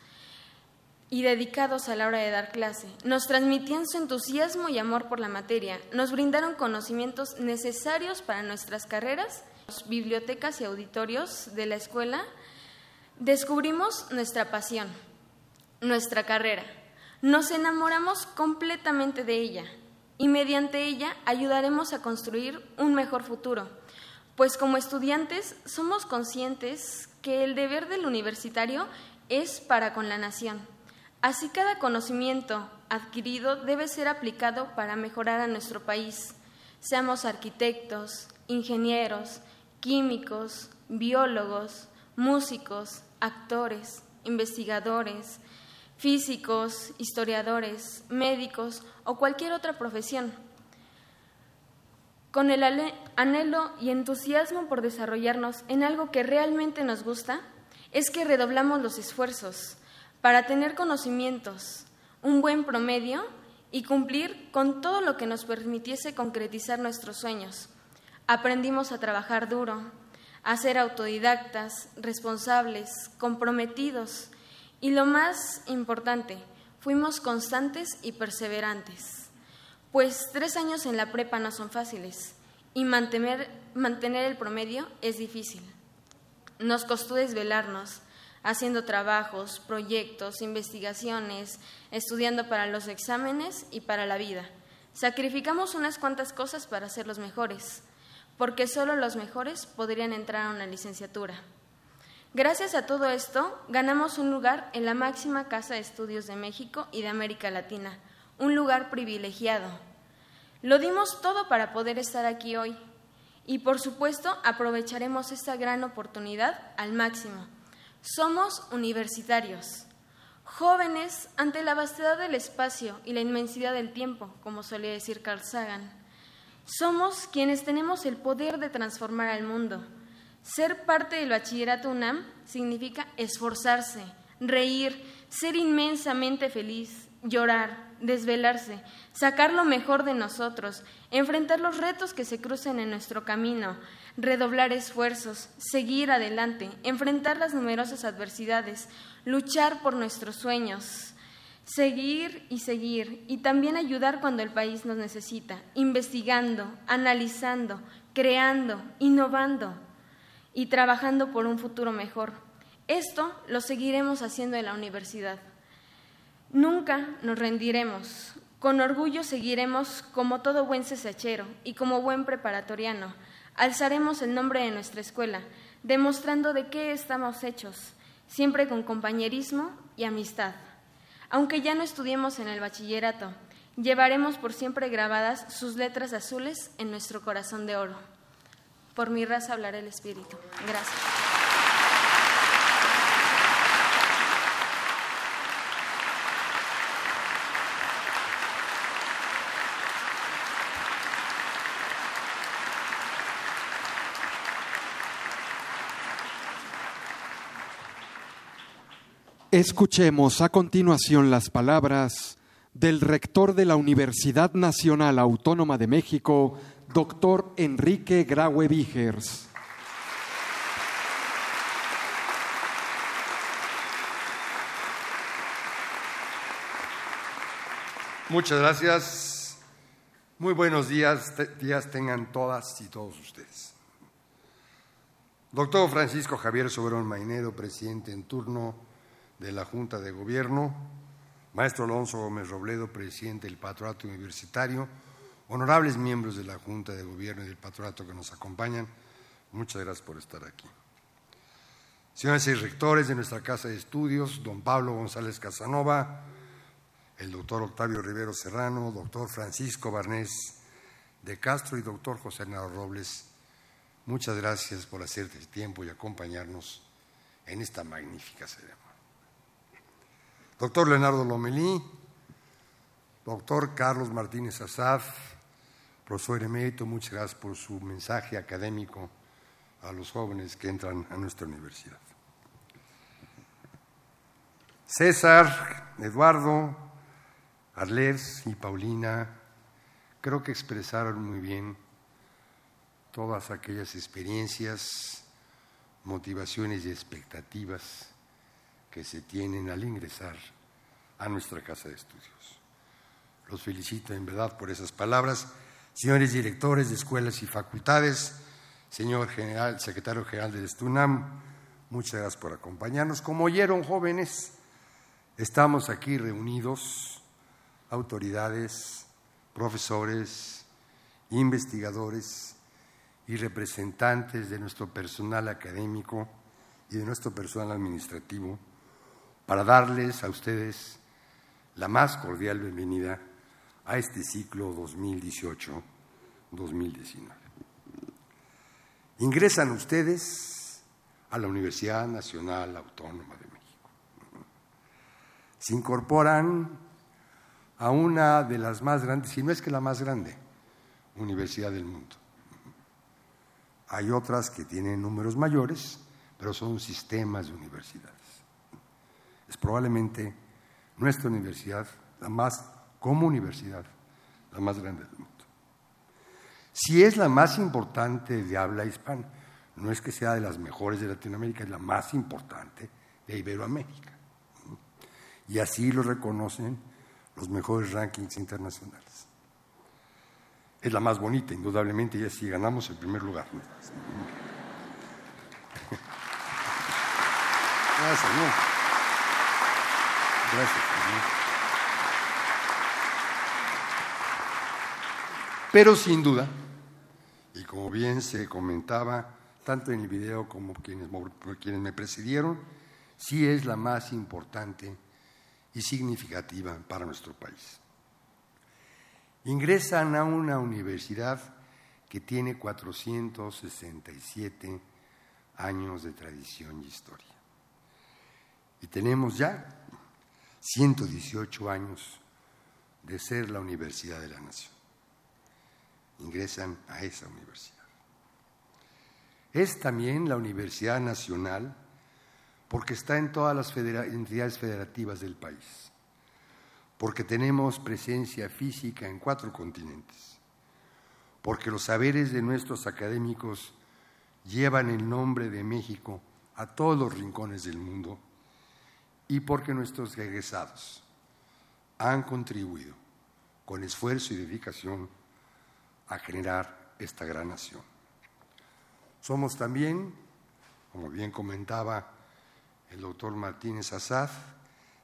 y dedicados a la hora de dar clase. Nos transmitían su entusiasmo y amor por la materia. Nos brindaron conocimientos necesarios para nuestras carreras, bibliotecas y auditorios de la escuela. Descubrimos nuestra pasión, nuestra carrera. Nos enamoramos completamente de ella y mediante ella ayudaremos a construir un mejor futuro. Pues como estudiantes somos conscientes que el deber del universitario es para con la nación Así cada conocimiento adquirido debe ser aplicado para mejorar a nuestro país. Seamos arquitectos, ingenieros, químicos, biólogos, músicos, actores, investigadores, físicos, historiadores, médicos o cualquier otra profesión. Con el anhelo y entusiasmo por desarrollarnos en algo que realmente nos gusta, es que redoblamos los esfuerzos para tener conocimientos, un buen promedio y cumplir con todo lo que nos permitiese concretizar nuestros sueños. Aprendimos a trabajar duro, a ser autodidactas, responsables, comprometidos y lo más importante, fuimos constantes y perseverantes. Pues tres años en la prepa no son fáciles y mantener, mantener el promedio es difícil. Nos costó desvelarnos, haciendo trabajos, proyectos, investigaciones, estudiando para los exámenes y para la vida. Sacrificamos unas cuantas cosas para ser los mejores, porque solo los mejores podrían entrar a una licenciatura. Gracias a todo esto, ganamos un lugar en la máxima Casa de Estudios de México y de América Latina, un lugar privilegiado. Lo dimos todo para poder estar aquí hoy y por supuesto aprovecharemos esta gran oportunidad al máximo. Somos universitarios, jóvenes ante la vastedad del espacio y la inmensidad del tiempo, como solía decir Carl Sagan. Somos quienes tenemos el poder de transformar al mundo ser parte del bachillerato UNAM significa esforzarse, reír, ser inmensamente feliz, llorar, desvelarse, sacar lo mejor de nosotros, enfrentar los retos que se crucen en nuestro camino, redoblar esfuerzos, seguir adelante, enfrentar las numerosas adversidades, luchar por nuestros sueños, seguir y seguir, y también ayudar cuando el país nos necesita, investigando, analizando, creando, innovando y trabajando por un futuro mejor. Esto lo seguiremos haciendo en la universidad. Nunca nos rendiremos. Con orgullo seguiremos como todo buen cesachero y como buen preparatoriano. Alzaremos el nombre de nuestra escuela, demostrando de qué estamos hechos, siempre con compañerismo y amistad. Aunque ya no estudiemos en el bachillerato, llevaremos por siempre grabadas sus letras azules en nuestro corazón de oro. Por mi raza hablará el Espíritu. Gracias. Escuchemos a continuación las palabras del rector de la Universidad Nacional Autónoma de México, doctor Enrique Graue Vigers. Muchas gracias. Muy buenos días, días tengan todas y todos ustedes. Doctor Francisco Javier Soberón Mainero, presidente en turno de la Junta de Gobierno, maestro Alonso Gómez Robledo, presidente del Patronato Universitario, honorables miembros de la Junta de Gobierno y del Patronato que nos acompañan, muchas gracias por estar aquí. Señores y rectores de nuestra Casa de Estudios, don Pablo González Casanova, el doctor Octavio Rivero Serrano, doctor Francisco Barnés de Castro y doctor José Hernando Robles, muchas gracias por hacerte el tiempo y acompañarnos en esta magnífica ceremonia. Doctor Leonardo Lomelí, doctor Carlos Martínez Azaf, Profesor emérito, muchas gracias por su mensaje académico a los jóvenes que entran a nuestra universidad. César, Eduardo, Arles y Paulina creo que expresaron muy bien todas aquellas experiencias, motivaciones y expectativas que se tienen al ingresar a nuestra casa de estudios. Los felicito en verdad por esas palabras señores directores de escuelas y facultades, señor general, secretario general del STUNAM, muchas gracias por acompañarnos. Como oyeron jóvenes, estamos aquí reunidos, autoridades, profesores, investigadores y representantes de nuestro personal académico y de nuestro personal administrativo para darles a ustedes la más cordial bienvenida a este ciclo 2018-2019. Ingresan ustedes a la Universidad Nacional Autónoma de México. Se incorporan a una de las más grandes, si no es que la más grande, universidad del mundo. Hay otras que tienen números mayores, pero son sistemas de universidades. Es probablemente nuestra universidad la más como universidad, la más grande del mundo. Si es la más importante de habla hispana, no es que sea de las mejores de Latinoamérica, es la más importante de Iberoamérica. Y así lo reconocen los mejores rankings internacionales. Es la más bonita, indudablemente, y así ganamos el primer lugar. Gracias, ¿no? Gracias. Pero sin duda, y como bien se comentaba, tanto en el video como quienes, quienes me precedieron, sí es la más importante y significativa para nuestro país. Ingresan a una universidad que tiene 467 años de tradición y historia. Y tenemos ya 118 años de ser la Universidad de la Nación. Ingresan a esa universidad. Es también la Universidad Nacional porque está en todas las entidades federativas del país, porque tenemos presencia física en cuatro continentes, porque los saberes de nuestros académicos llevan el nombre de México a todos los rincones del mundo y porque nuestros egresados han contribuido con esfuerzo y dedicación a generar esta gran nación. Somos también, como bien comentaba el doctor Martínez Azad,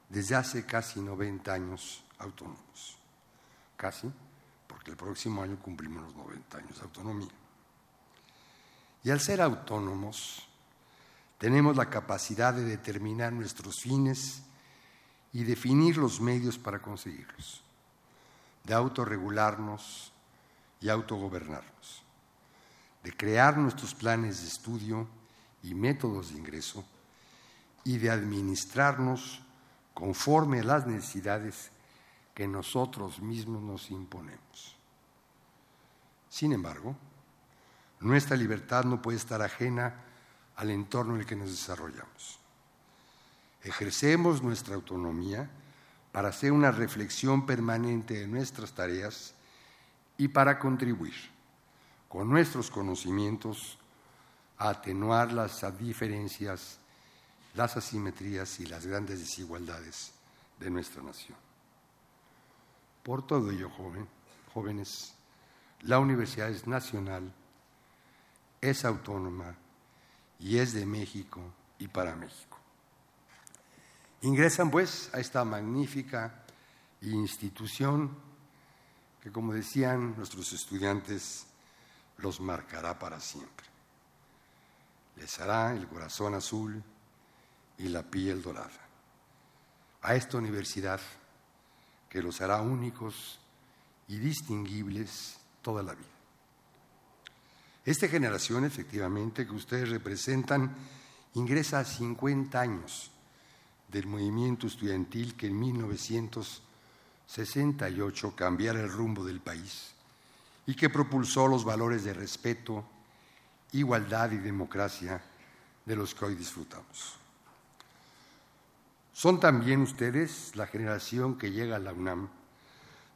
desde hace casi 90 años autónomos. Casi, porque el próximo año cumplimos los 90 años de autonomía. Y al ser autónomos, tenemos la capacidad de determinar nuestros fines y definir los medios para conseguirlos, de autorregularnos y autogobernarnos de crear nuestros planes de estudio y métodos de ingreso y de administrarnos conforme a las necesidades que nosotros mismos nos imponemos. Sin embargo, nuestra libertad no puede estar ajena al entorno en el que nos desarrollamos. Ejercemos nuestra autonomía para hacer una reflexión permanente de nuestras tareas y para contribuir con nuestros conocimientos a atenuar las diferencias, las asimetrías y las grandes desigualdades de nuestra nación. Por todo ello, jóvenes, la universidad es nacional, es autónoma y es de México y para México. Ingresan pues a esta magnífica institución que, como decían nuestros estudiantes, los marcará para siempre. Les hará el corazón azul y la piel dorada. A esta universidad que los hará únicos y distinguibles toda la vida. Esta generación, efectivamente, que ustedes representan, ingresa a 50 años del movimiento estudiantil que en 1968 cambiara el rumbo del país y que propulsó los valores de respeto, igualdad y democracia de los que hoy disfrutamos. Son también ustedes la generación que llega a la UNAM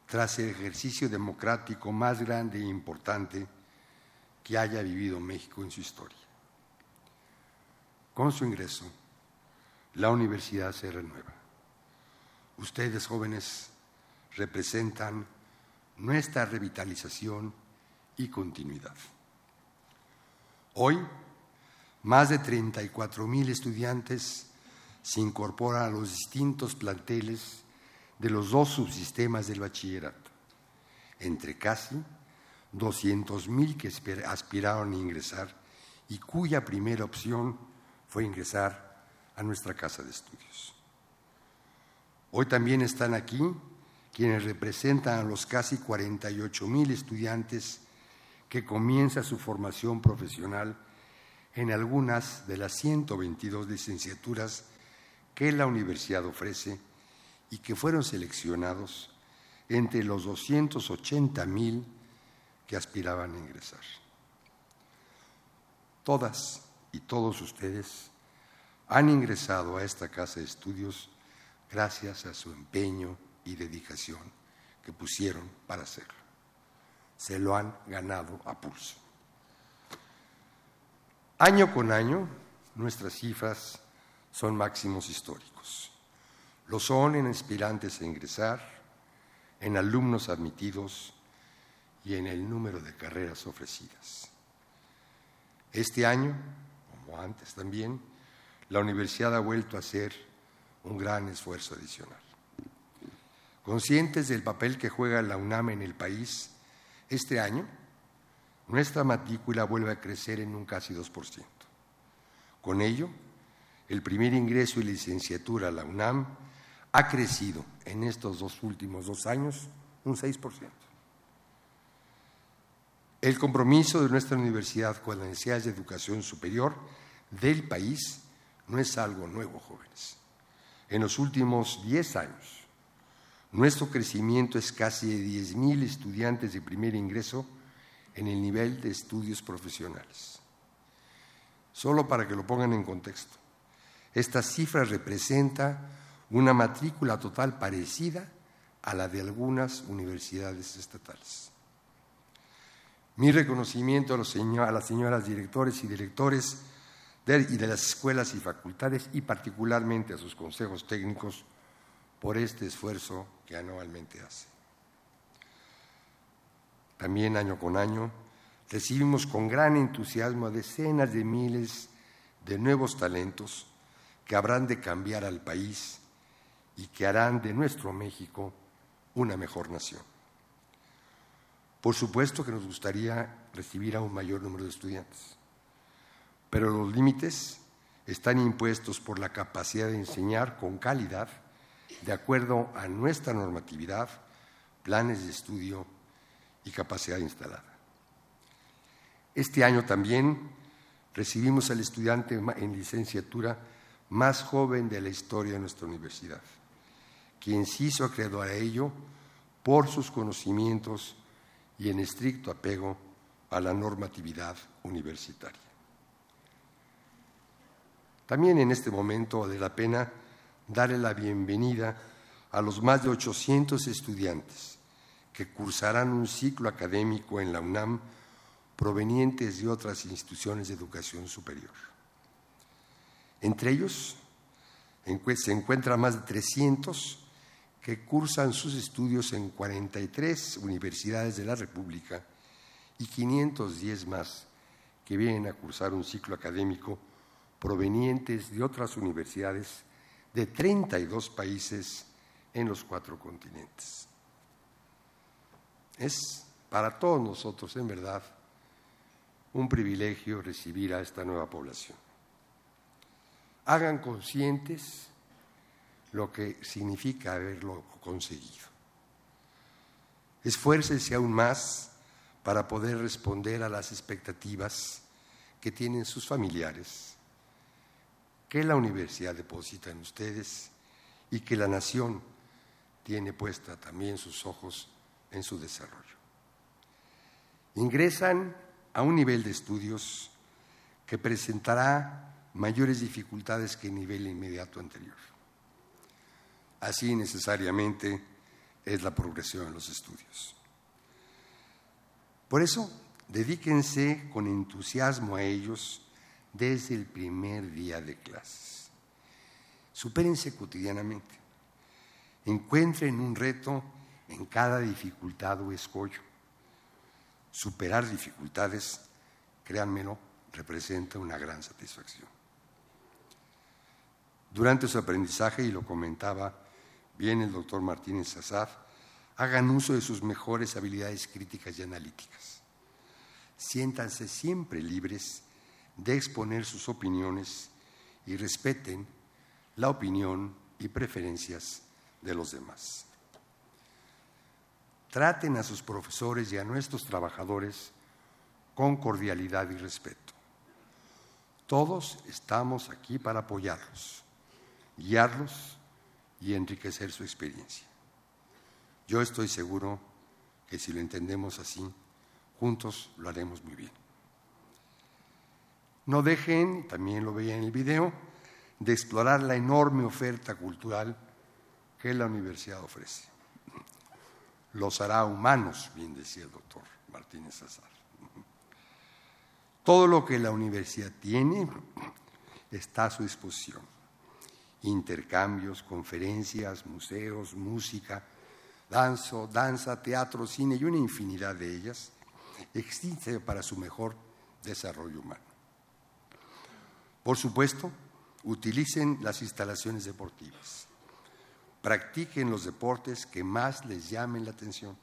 tras el ejercicio democrático más grande e importante que haya vivido México en su historia. Con su ingreso, la universidad se renueva. Ustedes jóvenes representan nuestra revitalización y continuidad. Hoy, más de 34 mil estudiantes se incorporan a los distintos planteles de los dos subsistemas del bachillerato, entre casi 200 mil que aspiraron a ingresar y cuya primera opción fue ingresar a nuestra casa de estudios. Hoy también están aquí quienes representan a los casi 48 mil estudiantes que comienza su formación profesional en algunas de las 122 licenciaturas que la universidad ofrece y que fueron seleccionados entre los 280 mil que aspiraban a ingresar. Todas y todos ustedes han ingresado a esta casa de estudios gracias a su empeño y dedicación que pusieron para hacerlo. Se lo han ganado a pulso. Año con año, nuestras cifras son máximos históricos. Lo son en aspirantes a ingresar, en alumnos admitidos y en el número de carreras ofrecidas. Este año, como antes también, la universidad ha vuelto a hacer un gran esfuerzo adicional. Conscientes del papel que juega la UNAM en el país, este año nuestra matrícula vuelve a crecer en un casi 2%. Con ello, el primer ingreso y licenciatura a la UNAM ha crecido en estos dos últimos dos años un 6%. El compromiso de nuestra universidad con las necesidades de educación superior del país no es algo nuevo, jóvenes. En los últimos 10 años, nuestro crecimiento es casi de 10.000 estudiantes de primer ingreso en el nivel de estudios profesionales. Solo para que lo pongan en contexto, esta cifra representa una matrícula total parecida a la de algunas universidades estatales. Mi reconocimiento a, las señoras directores y directores y de las escuelas y facultades y particularmente a sus consejos técnicos por este esfuerzo que anualmente hace. También año con año recibimos con gran entusiasmo a decenas de miles de nuevos talentos que habrán de cambiar al país y que harán de nuestro México una mejor nación. Por supuesto que nos gustaría recibir a un mayor número de estudiantes, pero los límites están impuestos por la capacidad de enseñar con calidad de acuerdo a nuestra normatividad, planes de estudio y capacidad instalada. Este año también recibimos al estudiante en licenciatura más joven de la historia de nuestra universidad, quien se hizo acreedor a ello por sus conocimientos y en estricto apego a la normatividad universitaria. También en este momento vale la pena darle la bienvenida a los más de 800 estudiantes que cursarán un ciclo académico en la UNAM provenientes de otras instituciones de educación superior. Entre ellos se encuentran más de 300 que cursan sus estudios en 43 universidades de la República y 510 más que vienen a cursar un ciclo académico provenientes de otras universidades de 32 países en los cuatro continentes. Es para todos nosotros, en verdad, un privilegio recibir a esta nueva población. Hagan conscientes lo que significa haberlo conseguido. Esfuércense aún más para poder responder a las expectativas que tienen sus familiares, que la universidad deposita en ustedes y que la nación tiene puesta también sus ojos en su desarrollo. Ingresan a un nivel de estudios que presentará mayores dificultades que el nivel inmediato anterior. Así necesariamente es la progresión en los estudios. Por eso, dedíquense con entusiasmo a ellos desde el primer día de clases. Supérense cotidianamente. Encuentren un reto en cada dificultad o escollo. Superar dificultades, créanmelo, representa una gran satisfacción. Durante su aprendizaje, y lo comentaba bien el doctor Martínez Azad, hagan uso de sus mejores habilidades críticas y analíticas. Siéntanse siempre libres de exponer sus opiniones y respeten la opinión y preferencias de los demás. Traten a sus profesores y a nuestros trabajadores con cordialidad y respeto. Todos estamos aquí para apoyarlos, guiarlos y enriquecer su experiencia. Yo estoy seguro que si lo entendemos así, juntos lo haremos muy bien. No dejen, también lo veía en el video, de explorar la enorme oferta cultural que la universidad ofrece. Los hará humanos, bien decía el doctor Martínez Azar. Todo lo que la universidad tiene está a su disposición. Intercambios, conferencias, museos, música, danzo, danza, teatro, cine y una infinidad de ellas existe para su mejor desarrollo humano. Por supuesto, utilicen las instalaciones deportivas. Practiquen los deportes que más les llamen la atención.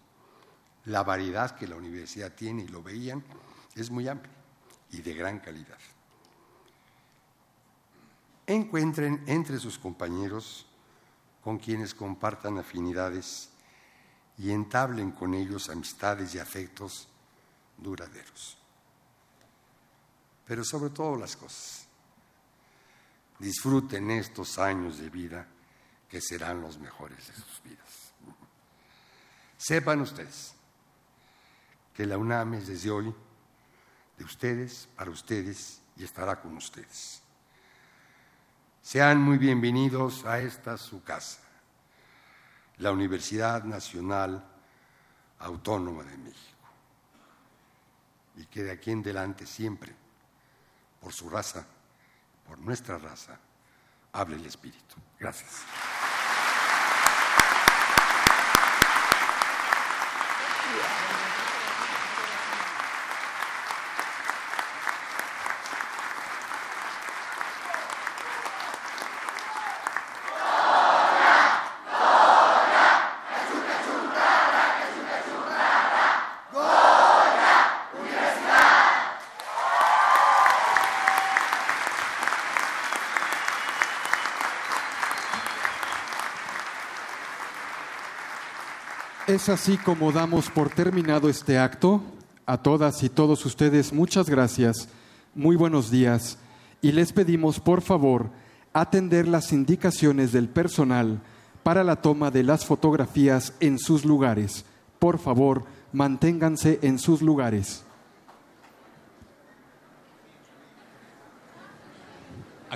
La variedad que la universidad tiene, y lo veían, es muy amplia y de gran calidad. Encuentren entre sus compañeros con quienes compartan afinidades y entablen con ellos amistades y afectos duraderos. Pero sobre todo las cosas, disfruten estos años de vida que serán los mejores de sus vidas. Sepan ustedes que la UNAM es desde hoy de ustedes, para ustedes y estará con ustedes. Sean muy bienvenidos a esta su casa, la Universidad Nacional Autónoma de México. Y que de aquí en adelante siempre, por su raza, por nuestra raza, hable el Espíritu. Gracias. Es así como damos por terminado este acto. A todas y todos ustedes muchas gracias, muy buenos días y les pedimos por favor atender las indicaciones del personal para la toma de las fotografías en sus lugares. Por favor, manténganse en sus lugares.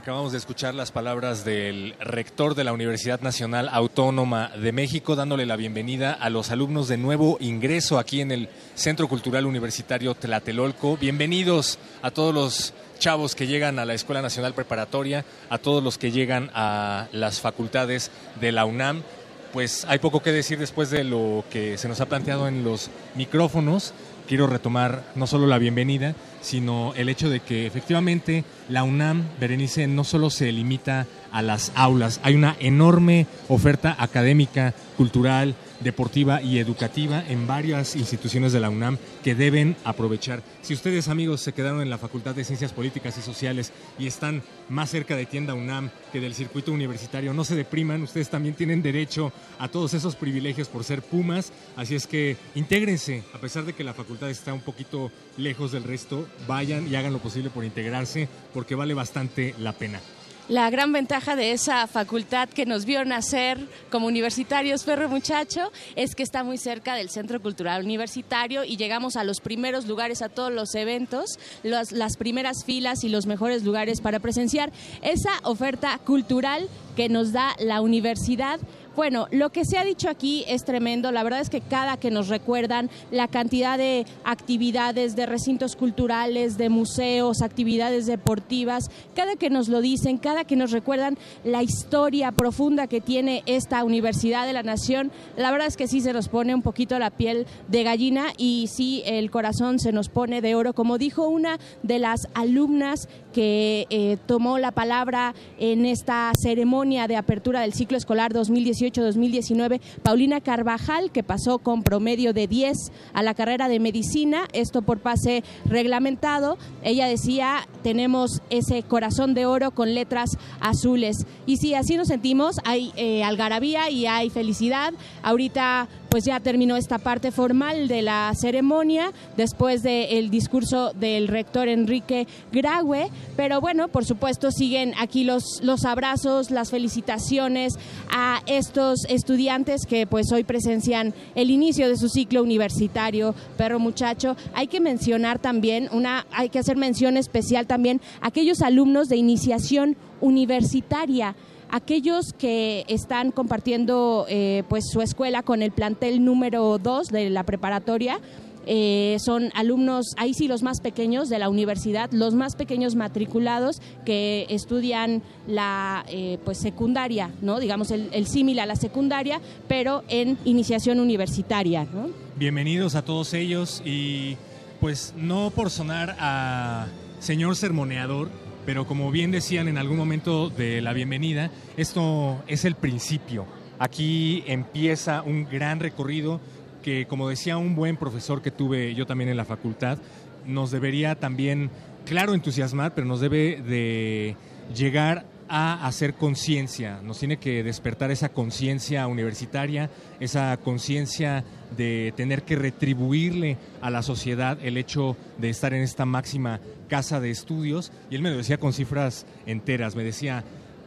Acabamos de escuchar las palabras del rector de la Universidad Nacional Autónoma de México, dándole la bienvenida a los alumnos de nuevo ingreso aquí en el Centro Cultural Universitario Tlatelolco. Bienvenidos a todos los chavos que llegan a la Escuela Nacional Preparatoria, a todos los que llegan a las facultades de la UNAM. Pues hay poco que decir después de lo que se nos ha planteado en los micrófonos. Quiero retomar no solo la bienvenida, sino el hecho de que efectivamente la UNAM, Berenice, no solo se limita a las aulas, hay una enorme oferta académica, cultural, deportiva y educativa en varias instituciones de la UNAM que deben aprovechar. Si ustedes amigos se quedaron en la Facultad de Ciencias Políticas y Sociales y están más cerca de tienda UNAM que del circuito universitario, no se depriman, ustedes también tienen derecho a todos esos privilegios por ser Pumas, así es que intégrense, a pesar de que la facultad está un poquito lejos del resto, vayan y hagan lo posible por integrarse porque vale bastante la pena. La gran ventaja de esa facultad que nos vio nacer como universitarios, perro muchacho, es que está muy cerca del Centro Cultural Universitario y llegamos a los primeros lugares a todos los eventos, las primeras filas y los mejores lugares para presenciar esa oferta cultural que nos da la universidad bueno, lo que se ha dicho aquí es tremendo. La verdad es que cada que nos recuerdan la cantidad de actividades, de recintos culturales, de museos, actividades deportivas, cada que nos lo dicen, cada que nos recuerdan la historia profunda que tiene esta Universidad de la Nación, la verdad es que sí se nos pone un poquito la piel de gallina y sí el corazón se nos pone de oro. Como dijo una de las alumnas que eh, tomó la palabra en esta ceremonia de apertura del ciclo escolar 2018-2019, Paulina Carvajal, que pasó con promedio de 10 a la carrera de medicina, esto por pase reglamentado. Ella decía, tenemos ese corazón de oro con letras azules. Y sí, así nos sentimos, hay eh, algarabía y hay felicidad. Ahorita pues ya terminó esta parte formal de la ceremonia después del discurso del rector Enrique Graue, pero bueno, por supuesto siguen aquí los, los abrazos, las felicitaciones a estos estudiantes que pues hoy presencian el inicio de su ciclo universitario, perro muchacho. Hay que mencionar también una, hay que hacer mención especial también a aquellos alumnos de iniciación universitaria aquellos que están compartiendo eh, pues su escuela con el plantel número 2 de la preparatoria eh, son alumnos, ahí sí los más pequeños de la universidad, los más pequeños matriculados que estudian la eh, pues secundaria, ¿no? digamos el, el símil a la secundaria, pero en iniciación universitaria. Bienvenidos a todos ellos y pues no por sonar a señor sermoneador, pero como bien decían en algún momento de la bienvenida, esto es el principio. Aquí empieza un gran recorrido que, como decía un buen profesor que tuve yo también en la facultad, nos debería también, claro, entusiasmar, pero nos debe de llegar a hacer conciencia, nos tiene que despertar esa conciencia universitaria, esa conciencia de tener que retribuirle a la sociedad el hecho de estar en esta máxima casa de estudios. Y él me lo decía con cifras enteras, me decía,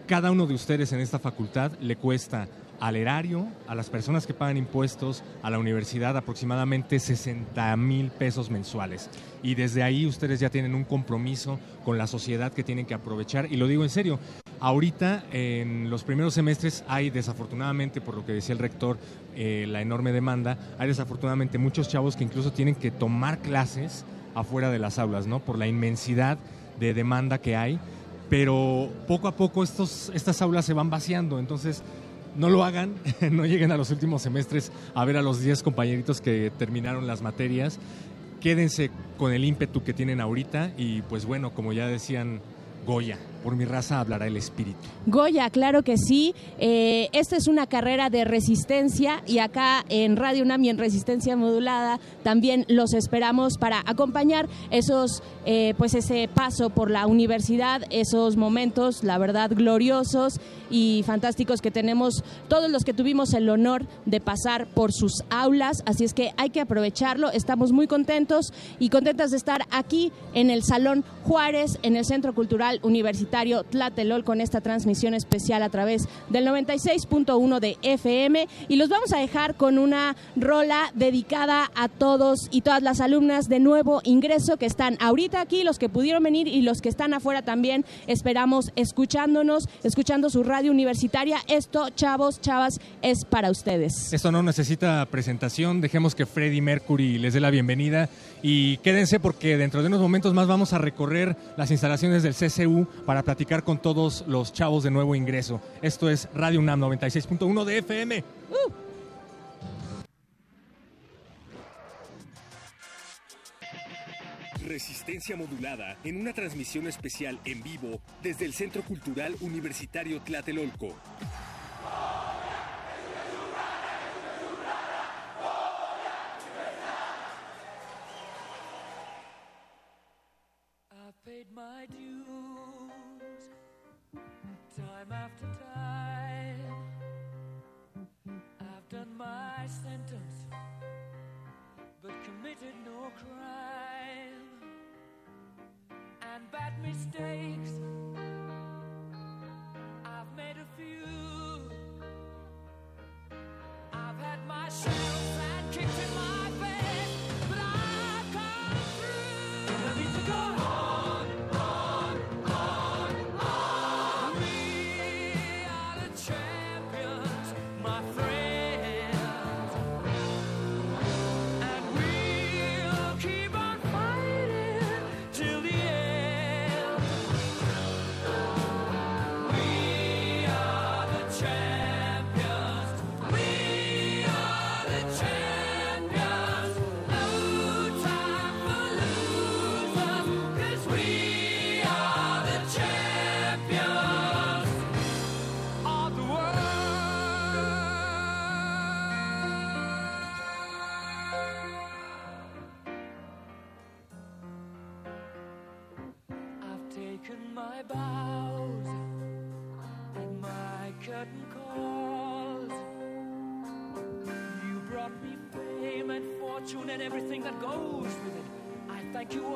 cada uno de ustedes en esta facultad le cuesta al erario, a las personas que pagan impuestos, a la universidad aproximadamente 60 mil pesos mensuales. Y desde ahí ustedes ya tienen un compromiso con la sociedad que tienen que aprovechar. Y lo digo en serio, ahorita en los primeros semestres hay desafortunadamente, por lo que decía el rector, eh, la enorme demanda, hay desafortunadamente muchos chavos que incluso tienen que tomar clases afuera de las aulas, ¿no? Por la inmensidad de demanda que hay. Pero poco a poco estas aulas se van vaciando, entonces no lo hagan, *laughs* no lleguen a los últimos semestres a ver a los 10 compañeritos que terminaron las materias. Quédense con el ímpetu que tienen ahorita y pues bueno, como ya decían Goya, por mi raza hablará el espíritu. Goya, claro que sí. Eh, esta es una carrera de resistencia y acá en Radio UNAM y en Resistencia Modulada también los esperamos para acompañar esos, eh, pues ese paso por la universidad, esos momentos, la verdad, gloriosos y fantásticos que tenemos todos los que tuvimos el honor de pasar por sus aulas. Así es que hay que aprovecharlo. Estamos muy contentos y contentas de estar aquí en el Salón Juárez, en el Centro Cultural Universitario Tlatelol con esta transmisión especial a través del 96.1 de FM y los vamos a dejar con una rola dedicada a todos y todas las alumnas de nuevo ingreso que están ahorita aquí, los que pudieron venir y los que están afuera también. Esperamos escuchándonos, escuchando su radio universitaria. Esto, chavos, chavas, es para ustedes. Esto no necesita presentación, dejemos que Freddy Mercury les dé la bienvenida y quédense porque dentro de unos momentos más vamos a recorrer las instalaciones del CCU para platicar con todos los chavos de nuevo ingreso. Esto es Radio UNAM 96.1 de FM. Resistencia modulada en una transmisión especial en vivo desde el Centro Cultural Universitario Tlatelolco. paid my dues time after time. I've done my sentence, but committed no crime and bad mistakes. I've made a few. I've had my share of bad kicks in my face, you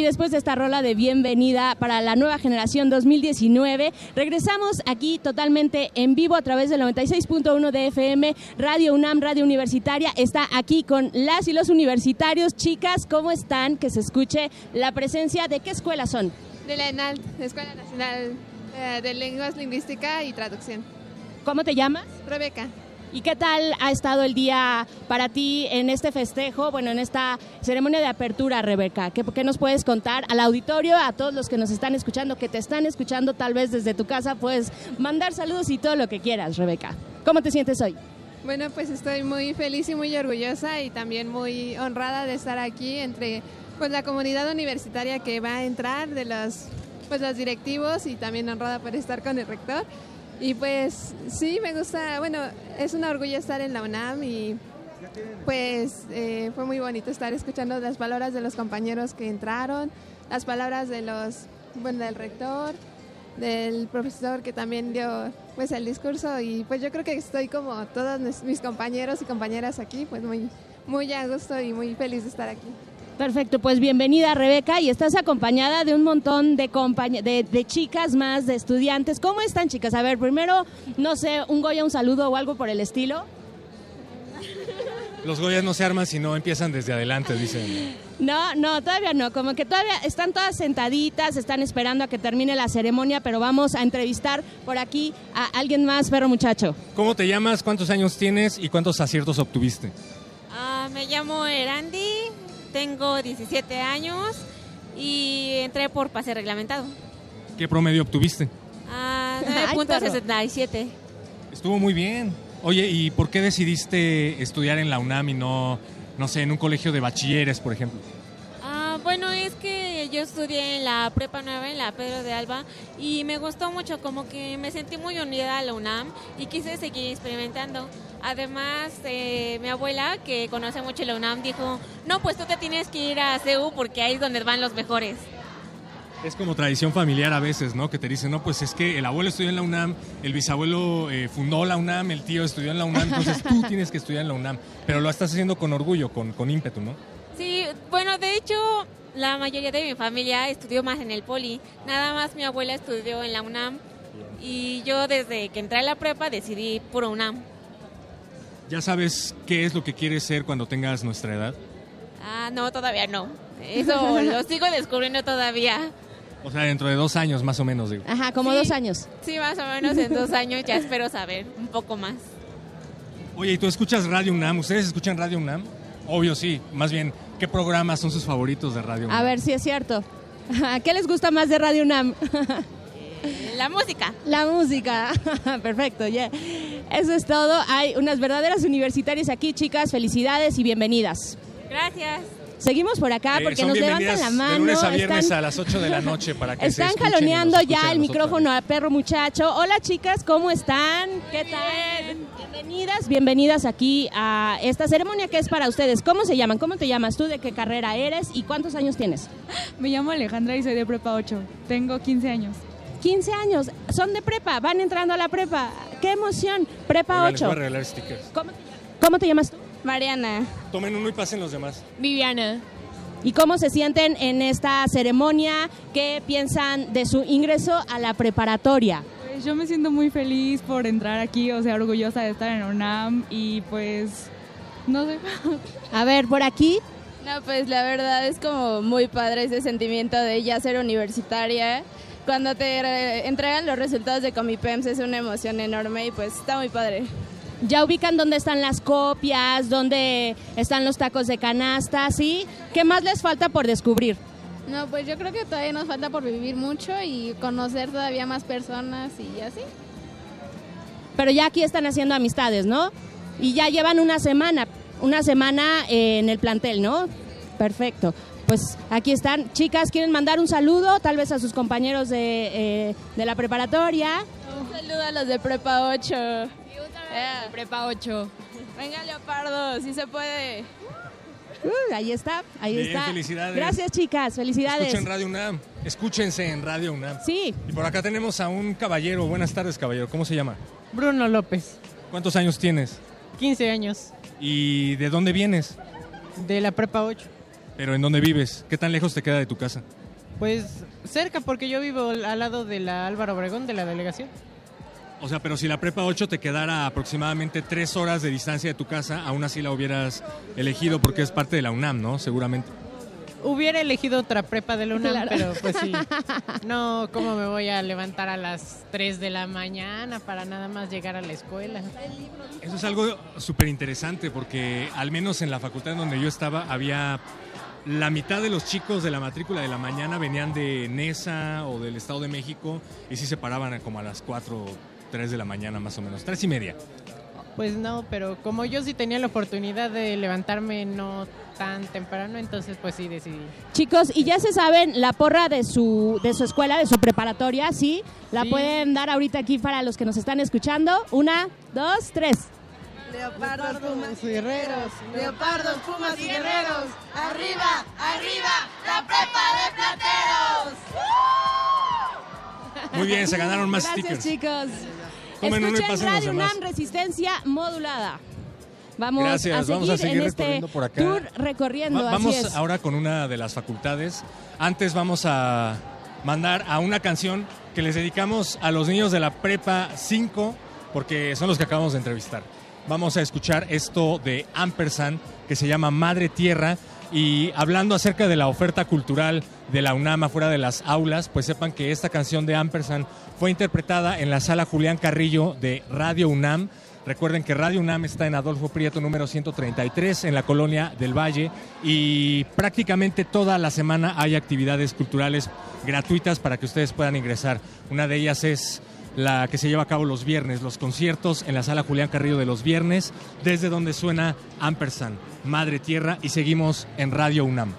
Y después de esta rola de bienvenida para la nueva generación 2019, regresamos aquí totalmente en vivo a través del 96.1 de FM, Radio UNAM, Radio Universitaria. Está aquí con las y los universitarios. Chicas, ¿cómo están? Que se escuche la presencia de qué escuelas son. De la ENAL, Escuela Nacional eh, de Lenguas, Lingüística y Traducción. ¿Cómo te llamas? Rebeca. ¿Y qué tal ha estado el día para ti en este festejo, bueno, en esta ceremonia de apertura, Rebeca? ¿Qué, qué nos puedes contar al auditorio, a todos los que nos están escuchando, que te están escuchando tal vez desde tu casa? Puedes mandar saludos y todo lo que quieras, Rebeca. ¿Cómo te sientes hoy? Bueno, pues estoy muy feliz y muy orgullosa y también muy honrada de estar aquí entre pues la comunidad universitaria que va a entrar, de los pues los directivos y también honrada por estar con el rector. Y pues sí, me gusta, bueno, es un orgullo estar en la UNAM y pues eh, fue muy bonito estar escuchando las palabras de los compañeros que entraron, las palabras de los, bueno, del rector, del profesor que también dio pues el discurso y pues yo creo que estoy como todos mis- compañeros y compañeras aquí, pues muy, muy a gusto y muy feliz de estar aquí. Perfecto, pues bienvenida Rebeca y estás acompañada de un montón de, compañ- de, de chicas más, de estudiantes. ¿Cómo están chicas? A ver, primero, no sé, un Goya, un saludo o algo por el estilo. Los Goyas no se arman si no empiezan desde adelante, dicen. No, no, todavía no, como que todavía están todas sentaditas, están esperando a que termine la ceremonia, pero vamos a entrevistar por aquí a alguien más, perro muchacho. ¿Cómo te llamas? ¿Cuántos años tienes? ¿Y cuántos aciertos obtuviste? Ah, me llamo Erandi, tengo 17 años y entré por pase reglamentado. ¿Qué promedio obtuviste? Ah, Ay, 9.67. Estuvo muy bien. Oye, ¿y por qué decidiste estudiar en la UNAM y no, no sé, en un colegio de bachilleres, por ejemplo? Ah, bueno, es que yo estudié en la Prepa Nueva, en la Pedro de Alba, y me gustó mucho, como que me sentí muy unida a la UNAM y quise seguir experimentando. Además, eh, mi abuela, que conoce mucho la UNAM, dijo, no, pues tú te tienes que ir a CEU porque ahí es donde van los mejores. Es como tradición familiar a veces, ¿no? Que te dicen, no, pues es que el abuelo estudió en la UNAM, el bisabuelo eh, fundó la UNAM, el tío estudió en la UNAM, entonces tú *laughs* tienes que estudiar en la UNAM. Pero lo estás haciendo con orgullo, con, con ímpetu, ¿no? Sí, bueno, de hecho, la mayoría de mi familia estudió más en el Poli. Nada más mi abuela estudió en la UNAM y yo desde que entré a la prepa decidí puro UNAM. ¿Ya sabes qué es lo que quieres ser cuando tengas nuestra edad? Ah, no, todavía no. Eso lo *laughs* sigo descubriendo todavía. O sea, dentro de dos años más o menos, digo. Ajá, como Sí. dos años. Sí, más o menos en dos años ya espero saber un poco más. Oye, ¿y tú escuchas Radio UNAM? ¿Ustedes escuchan Radio UNAM? Obvio, sí. Más bien, ¿qué programas son sus favoritos de Radio UNAM? A ver si es cierto. *laughs* ¿Qué les gusta más de Radio UNAM? *laughs* La música. La música. *laughs* Perfecto, ya. Eso es todo. Hay unas verdaderas universitarias aquí, chicas. Felicidades y bienvenidas. Gracias. Seguimos por acá Eh, porque nos levantan la mano. De lunes a viernes están- a las 8 de la noche para que Están jaloneando ya el micrófono a perro muchacho. Hola chicas, ¿cómo están? ¿Qué tal? Bienvenidas, bienvenidas aquí a esta ceremonia que es para ustedes. ¿Cómo se llaman? ¿Cómo te llamas tú? ¿De qué carrera eres? ¿Y cuántos años tienes? Me llamo Alejandra y soy de prepa 8. Tengo 15 años. 15 años. Son de prepa, van entrando a la prepa. ¡Qué emoción! Prepa Oigan, les voy a 8. regalar stickers. ¿Cómo, cómo te llamas tú? Mariana. Tomen uno y pasen los demás. Viviana. ¿Y cómo se sienten en esta ceremonia? ¿Qué piensan de su ingreso a la preparatoria? Pues yo me siento muy feliz por entrar aquí, o sea, orgullosa de estar en UNAM y pues no sé. *laughs* A ver, por aquí. No, pues la verdad es como muy padre ese sentimiento de ya ser universitaria. Cuando te re- entregan los resultados de Comipems es una emoción enorme y pues está muy padre. Ya ubican dónde están las copias, dónde están los tacos de canasta, ¿sí? ¿Qué más les falta por descubrir? No, pues yo creo que todavía nos falta por vivir mucho y conocer todavía más personas y así. Pero ya aquí están haciendo amistades, ¿no? Y ya llevan una semana, una semana eh, en el plantel, ¿no? Perfecto. Pues aquí están. Chicas, ¿quieren mandar un saludo tal vez a sus compañeros de, eh, de la preparatoria? Un saludo a los de Prepa 8. Prepa 8. Venga, Leopardo, si se puede. Uh, ahí está, ahí Bien, está. felicidades. Gracias, chicas, felicidades. Escuchen Radio UNAM. Escúchense en Radio UNAM. Sí. Y por acá tenemos a un caballero. Buenas tardes, caballero. ¿Cómo se llama? Bruno López, ¿Cuántos años tienes? 15 años, ¿Y de dónde vienes? de la prepa 8. Pero ¿en dónde vives? ¿Qué tan lejos te queda de tu casa? Pues cerca, porque yo vivo al lado de la Álvaro Obregón, de la delegación. O sea, pero si la prepa 8 te quedara aproximadamente tres horas de distancia de tu casa, aún así la hubieras elegido porque es parte de la UNAM, ¿no? Seguramente. Hubiera elegido otra prepa de la UNAM, Claro. pero pues sí. *laughs* No, ¿cómo me voy a levantar a las 3 de la mañana para nada más llegar a la escuela? Eso es algo súper interesante porque al menos en la facultad en donde yo estaba había la mitad de los chicos de la matrícula de la mañana venían de Nesa o del Estado de México y sí se paraban como a las 4 3 de la mañana más o menos, tres y media. Pues no, pero como yo sí tenía la oportunidad de levantarme no tan temprano, entonces pues sí decidí. Chicos, y ya se saben la porra de su, de su escuela, de su preparatoria, ¿sí? La Sí. pueden dar ahorita aquí para los que nos están escuchando. Una, dos, tres. Leopardos, pumas y guerreros. Leopardos, pumas y guerreros. Arriba, arriba, la prepa de plateros. Muy bien, se ganaron más Gracias, stickers. chicos. Tomen uno y Escuchen Radio demás. UNAM Resistencia Modulada. Vamos Gracias, a seguir, vamos a seguir en este recorriendo por acá. tour recorriendo, Va- así vamos es. ahora con una de las facultades. Antes vamos a mandar a una canción que les dedicamos a los niños de la Prepa 5, porque son los que acabamos de entrevistar. Vamos a escuchar esto de Ampersand, que se llama Madre Tierra, y hablando acerca de la oferta cultural de la UNAM afuera de las aulas, pues sepan que esta canción de Ampersand fue interpretada en la sala Julián Carrillo de Radio UNAM. Recuerden que Radio UNAM está en Adolfo Prieto número 133 en la colonia del Valle y prácticamente toda la semana hay actividades culturales gratuitas para que ustedes puedan ingresar. Una de ellas es la que se lleva a cabo los viernes, los conciertos en la sala Julián Carrillo de los viernes, desde donde suena Ampersand, Madre Tierra y seguimos en Radio UNAM.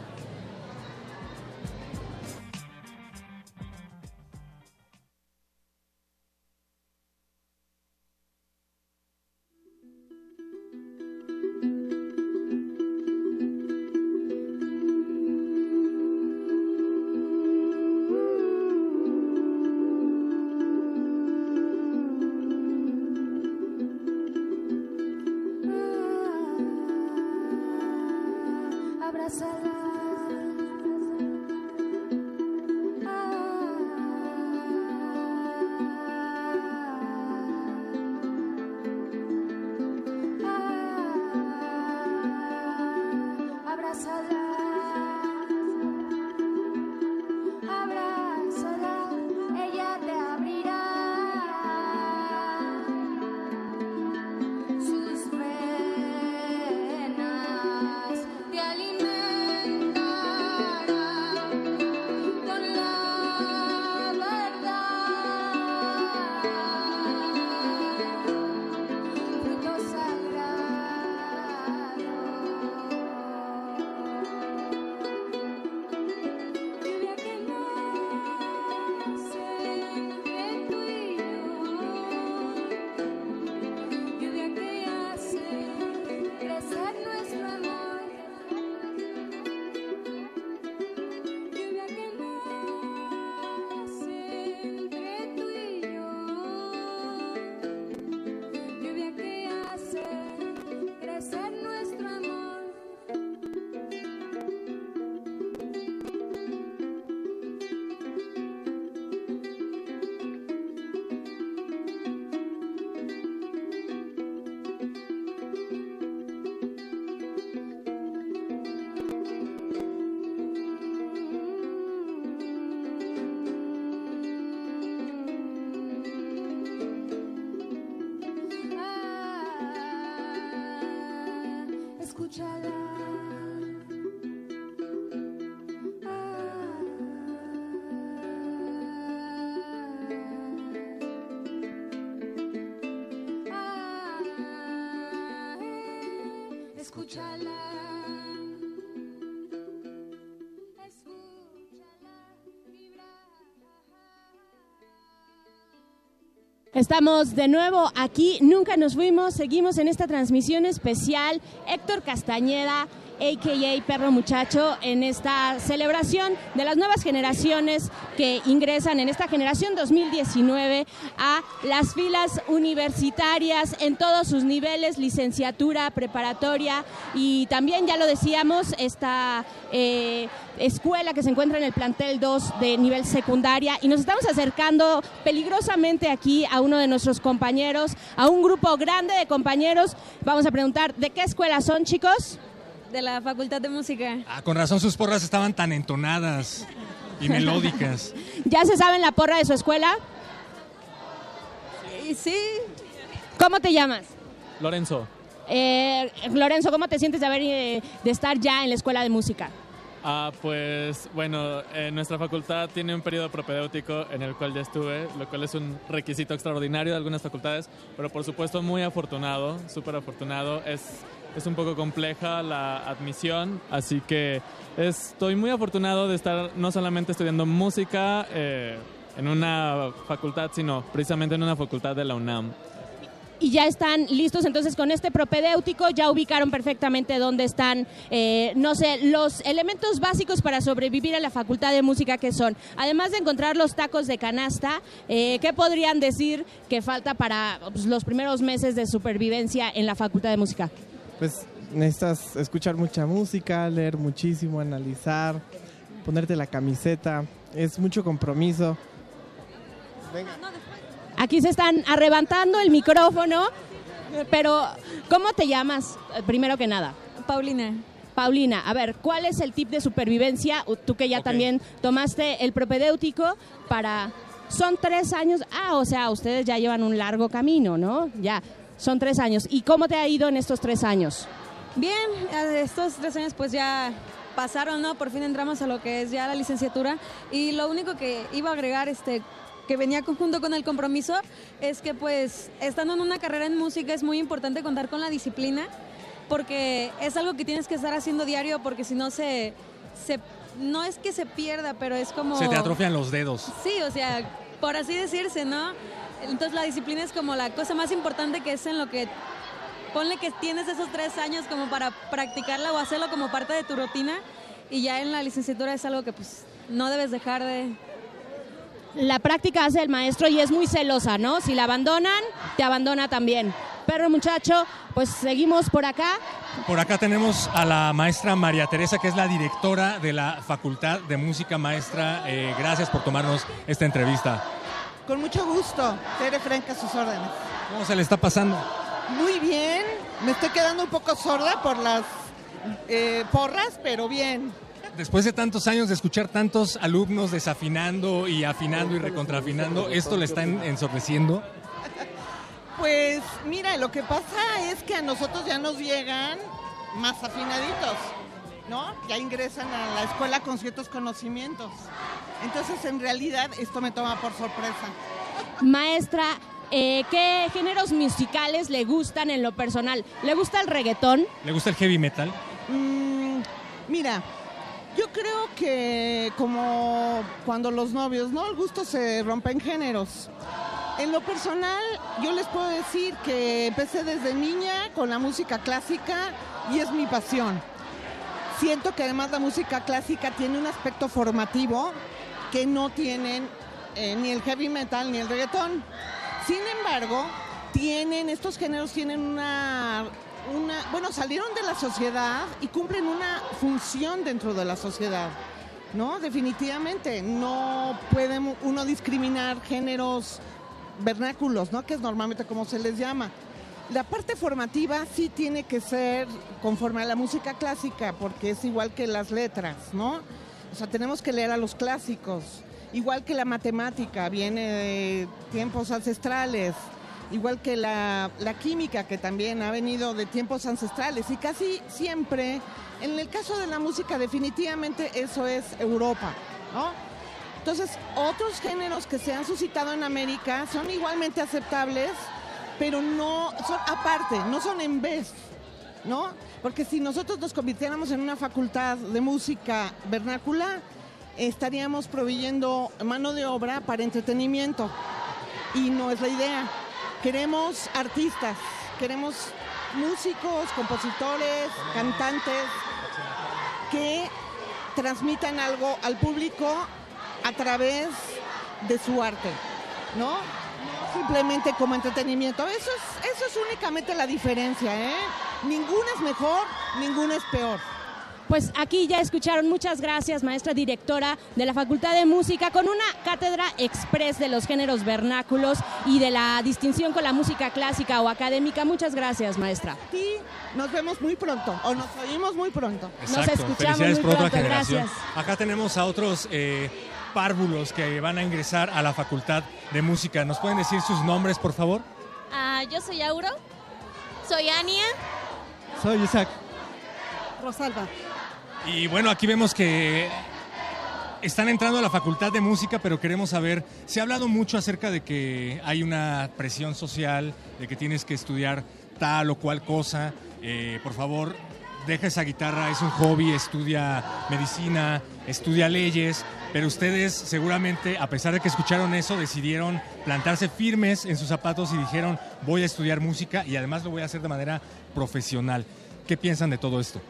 Estamos de nuevo aquí, nunca nos fuimos, seguimos en esta transmisión especial. Héctor Castañeda a.k.a. Perro Muchacho, en esta celebración de las nuevas generaciones que ingresan en esta generación 2019 a las filas universitarias en todos sus niveles, licenciatura, preparatoria y también, ya lo decíamos, esta eh, escuela que se encuentra en el plantel 2 de nivel secundaria y nos estamos acercando peligrosamente aquí a uno de nuestros compañeros, a un grupo grande de compañeros. Vamos a preguntar, ¿de qué escuela son chicos? De la Facultad de Música. Ah, con razón sus porras estaban tan entonadas y melódicas. *laughs* ¿Ya se saben la porra de su escuela? Sí. ¿Cómo te llamas? Lorenzo. Eh, Lorenzo, ¿cómo te sientes de, haber, eh, de estar ya en la escuela de música? Ah, pues bueno, eh, nuestra facultad tiene un periodo propedéutico en el cual ya estuve, lo cual es un requisito extraordinario de algunas facultades, pero por supuesto muy afortunado, súper afortunado. Es, es un poco compleja la admisión, así que estoy muy afortunado de estar no solamente estudiando música eh, en una facultad, sino precisamente en una facultad de la UNAM y ya están listos entonces con este propedéutico, ya ubicaron perfectamente dónde están, eh, no sé, los elementos básicos para sobrevivir a la Facultad de Música que son, además de encontrar los tacos de canasta, eh, ¿qué podrían decir que falta para pues, los primeros meses de supervivencia en la Facultad de Música? Pues necesitas escuchar mucha música, leer muchísimo, analizar, ponerte la camiseta, es mucho compromiso. Venga. Aquí se están arrebatando el micrófono, pero ¿cómo te llamas? eh, Primero que nada. Paulina. Paulina, a ver, ¿cuál es el tip de supervivencia? Tú que ya también tomaste el propedéutico para... Son tres años, ah, o sea, ustedes ya llevan un largo camino, ¿no? Ya, son tres años. ¿Y cómo te ha ido en estos tres años? Bien, eh, estos tres años pues ya pasaron, ¿no? Por fin entramos a lo que es ya la licenciatura y lo único que iba a agregar, este que venía conjunto con el compromiso, es que pues estando en una carrera en música es muy importante contar con la disciplina, porque es algo que tienes que estar haciendo diario, porque si no se, se no es que se pierda, pero es como... Se te atrofian los dedos. Sí, o sea, por así decirse, ¿no? Entonces la disciplina es como la cosa más importante que es en lo que ponle que tienes esos tres años como para practicarla o hacerlo como parte de tu rutina y ya en la licenciatura es algo que pues no debes dejar de... La práctica hace el maestro y es muy celosa, ¿no? Si la abandonan, te abandona también. Pero muchacho, pues seguimos por acá. Por acá tenemos a la maestra María Teresa, que es la directora de la Facultad de Música. Maestra, eh, gracias por tomarnos esta entrevista. Con mucho gusto, Tere Franca, a sus órdenes. ¿Cómo se le está pasando? Muy bien, me estoy quedando un poco sorda por las eh, porras, pero bien. Después de tantos años de escuchar tantos alumnos desafinando y afinando y recontrafinando, ¿esto le está en- ensordeciendo? *laughs* Pues mira, lo que pasa es que a nosotros ya nos llegan más afinaditos, ¿no? Ya ingresan a la escuela con ciertos conocimientos. Entonces, en realidad, esto me toma por sorpresa. *laughs* Maestra, eh, ¿qué géneros musicales le gustan en lo personal? ¿Le gusta el reggaetón? ¿Le gusta el heavy metal? Mm, mira, yo creo que como cuando los novios, ¿no? El gusto se rompe en géneros. En lo personal, yo les puedo decir que empecé desde niña con la música clásica y es mi pasión. Siento que además la música clásica tiene un aspecto formativo que no tienen eh, ni el heavy metal ni el reggaetón. Sin embargo, tienen, estos géneros tienen una, bueno, salieron de la sociedad y cumplen una función dentro de la sociedad. ¿No? Definitivamente, no puede uno discriminar géneros vernáculos, ¿no? Que es normalmente como se les llama. La parte formativa sí tiene que ser conforme a la música clásica, porque es igual que las letras, ¿no? O sea, tenemos que leer a los clásicos, igual que la matemática, viene de tiempos ancestrales, igual que la, la química, que también ha venido de tiempos ancestrales, y casi siempre, en el caso de la música, definitivamente eso es Europa, ¿no? Entonces, otros géneros que se han suscitado en América son igualmente aceptables, pero no son aparte, no son en vez, ¿no? Porque si nosotros nos convirtiéramos en una facultad de música vernácula, estaríamos proveyendo mano de obra para entretenimiento. Y no es la idea. Queremos artistas, queremos músicos, compositores, cantantes, que transmitan algo al público a través de su arte, ¿no? Simplemente como entretenimiento. Eso es, eso es únicamente la diferencia, ¿eh? Ninguna es mejor, ninguna es peor. Pues aquí ya escucharon, muchas gracias, maestra directora de la Facultad de Música, con una cátedra express de los géneros vernáculos y de la distinción con la música clásica o académica. Muchas gracias, maestra. Y nos vemos muy pronto, o nos oímos muy pronto. Nos escuchamos Felicidades muy por otra pronto, generación. gracias. Acá tenemos a otros eh, párvulos que van a ingresar a la Facultad de Música. ¿Nos pueden decir sus nombres, por favor? Ah, yo soy Auro. Soy Ania. Soy Isaac. Rosalba. Y bueno, aquí vemos que están entrando a la Facultad de Música, pero queremos saber, se ha hablado mucho acerca de que hay una presión social, de que tienes que estudiar tal o cual cosa. Eh, por favor, deja esa guitarra, es un hobby, estudia medicina, estudia leyes, pero ustedes seguramente, a pesar de que escucharon eso, decidieron plantarse firmes en sus zapatos y dijeron, voy a estudiar música y además lo voy a hacer de manera profesional. ¿Qué piensan de todo esto?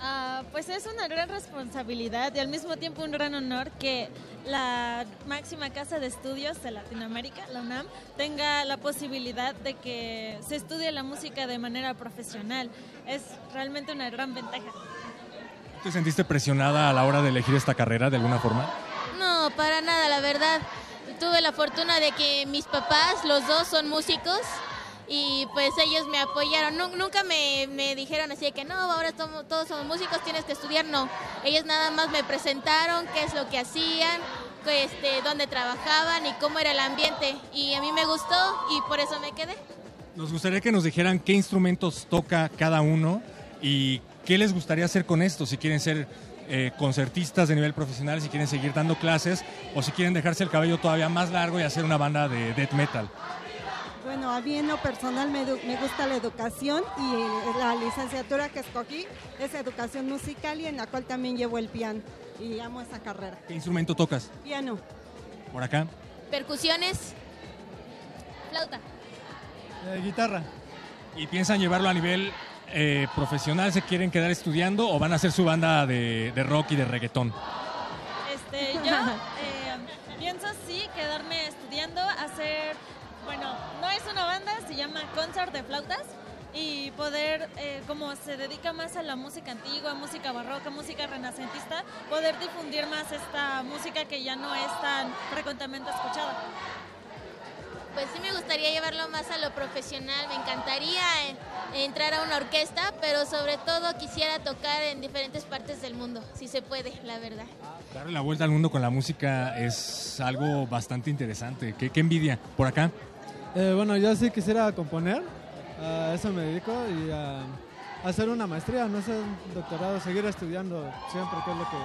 Ah, pues es una gran responsabilidad y al mismo tiempo un gran honor que la máxima casa de estudios de Latinoamérica, la UNAM, tenga la posibilidad de que se estudie la música de manera profesional. Es realmente una gran ventaja. ¿Te sentiste presionada a la hora de elegir esta carrera de alguna forma? No, para nada, la verdad. Tuve la fortuna de que mis papás, los dos, son músicos y pues ellos me apoyaron. Nu- nunca me, me dijeron así de que no, ahora todos somos músicos, tienes que estudiar. No, ellos nada más me presentaron qué es lo que hacían, este, dónde trabajaban y cómo era el ambiente. Y a mí me gustó y por eso me quedé. Nos gustaría que nos dijeran qué instrumentos toca cada uno y qué les gustaría hacer con esto, si quieren ser eh, concertistas de nivel profesional, si quieren seguir dando clases o si quieren dejarse el cabello todavía más largo y hacer una banda de death metal. Bueno, a mí en lo personal me, gusta la educación y eh, la licenciatura que escogí es educación musical y en la cual también llevo el piano y amo esa carrera. ¿Qué instrumento tocas? Piano. Por acá. Percusiones, flauta. guitarra. ¿Y piensan llevarlo a nivel eh, profesional? ¿Se quieren quedar estudiando o van a hacer su banda de, de rock y de reggaetón? Este, yo *laughs* eh, pienso sí quedarme estudiando, hacer, bueno, no es una banda, se llama Concert de Flautas y poder, eh, como se dedica más a la música antigua, música barroca, música renacentista, poder difundir más esta música que ya no es tan frecuentemente escuchada. Pues sí me gustaría llevarlo más a lo profesional, me encantaría eh, entrar a una orquesta, pero sobre todo quisiera tocar en diferentes partes del mundo, si se puede, la verdad. Darle la vuelta al mundo con la música es algo bastante interesante. ¿Qué, qué envidia? Por acá. Eh, bueno, yo sí quisiera componer, a eso me dedico y a, hacer una maestría, no hacer un doctorado, seguir estudiando siempre, que es lo que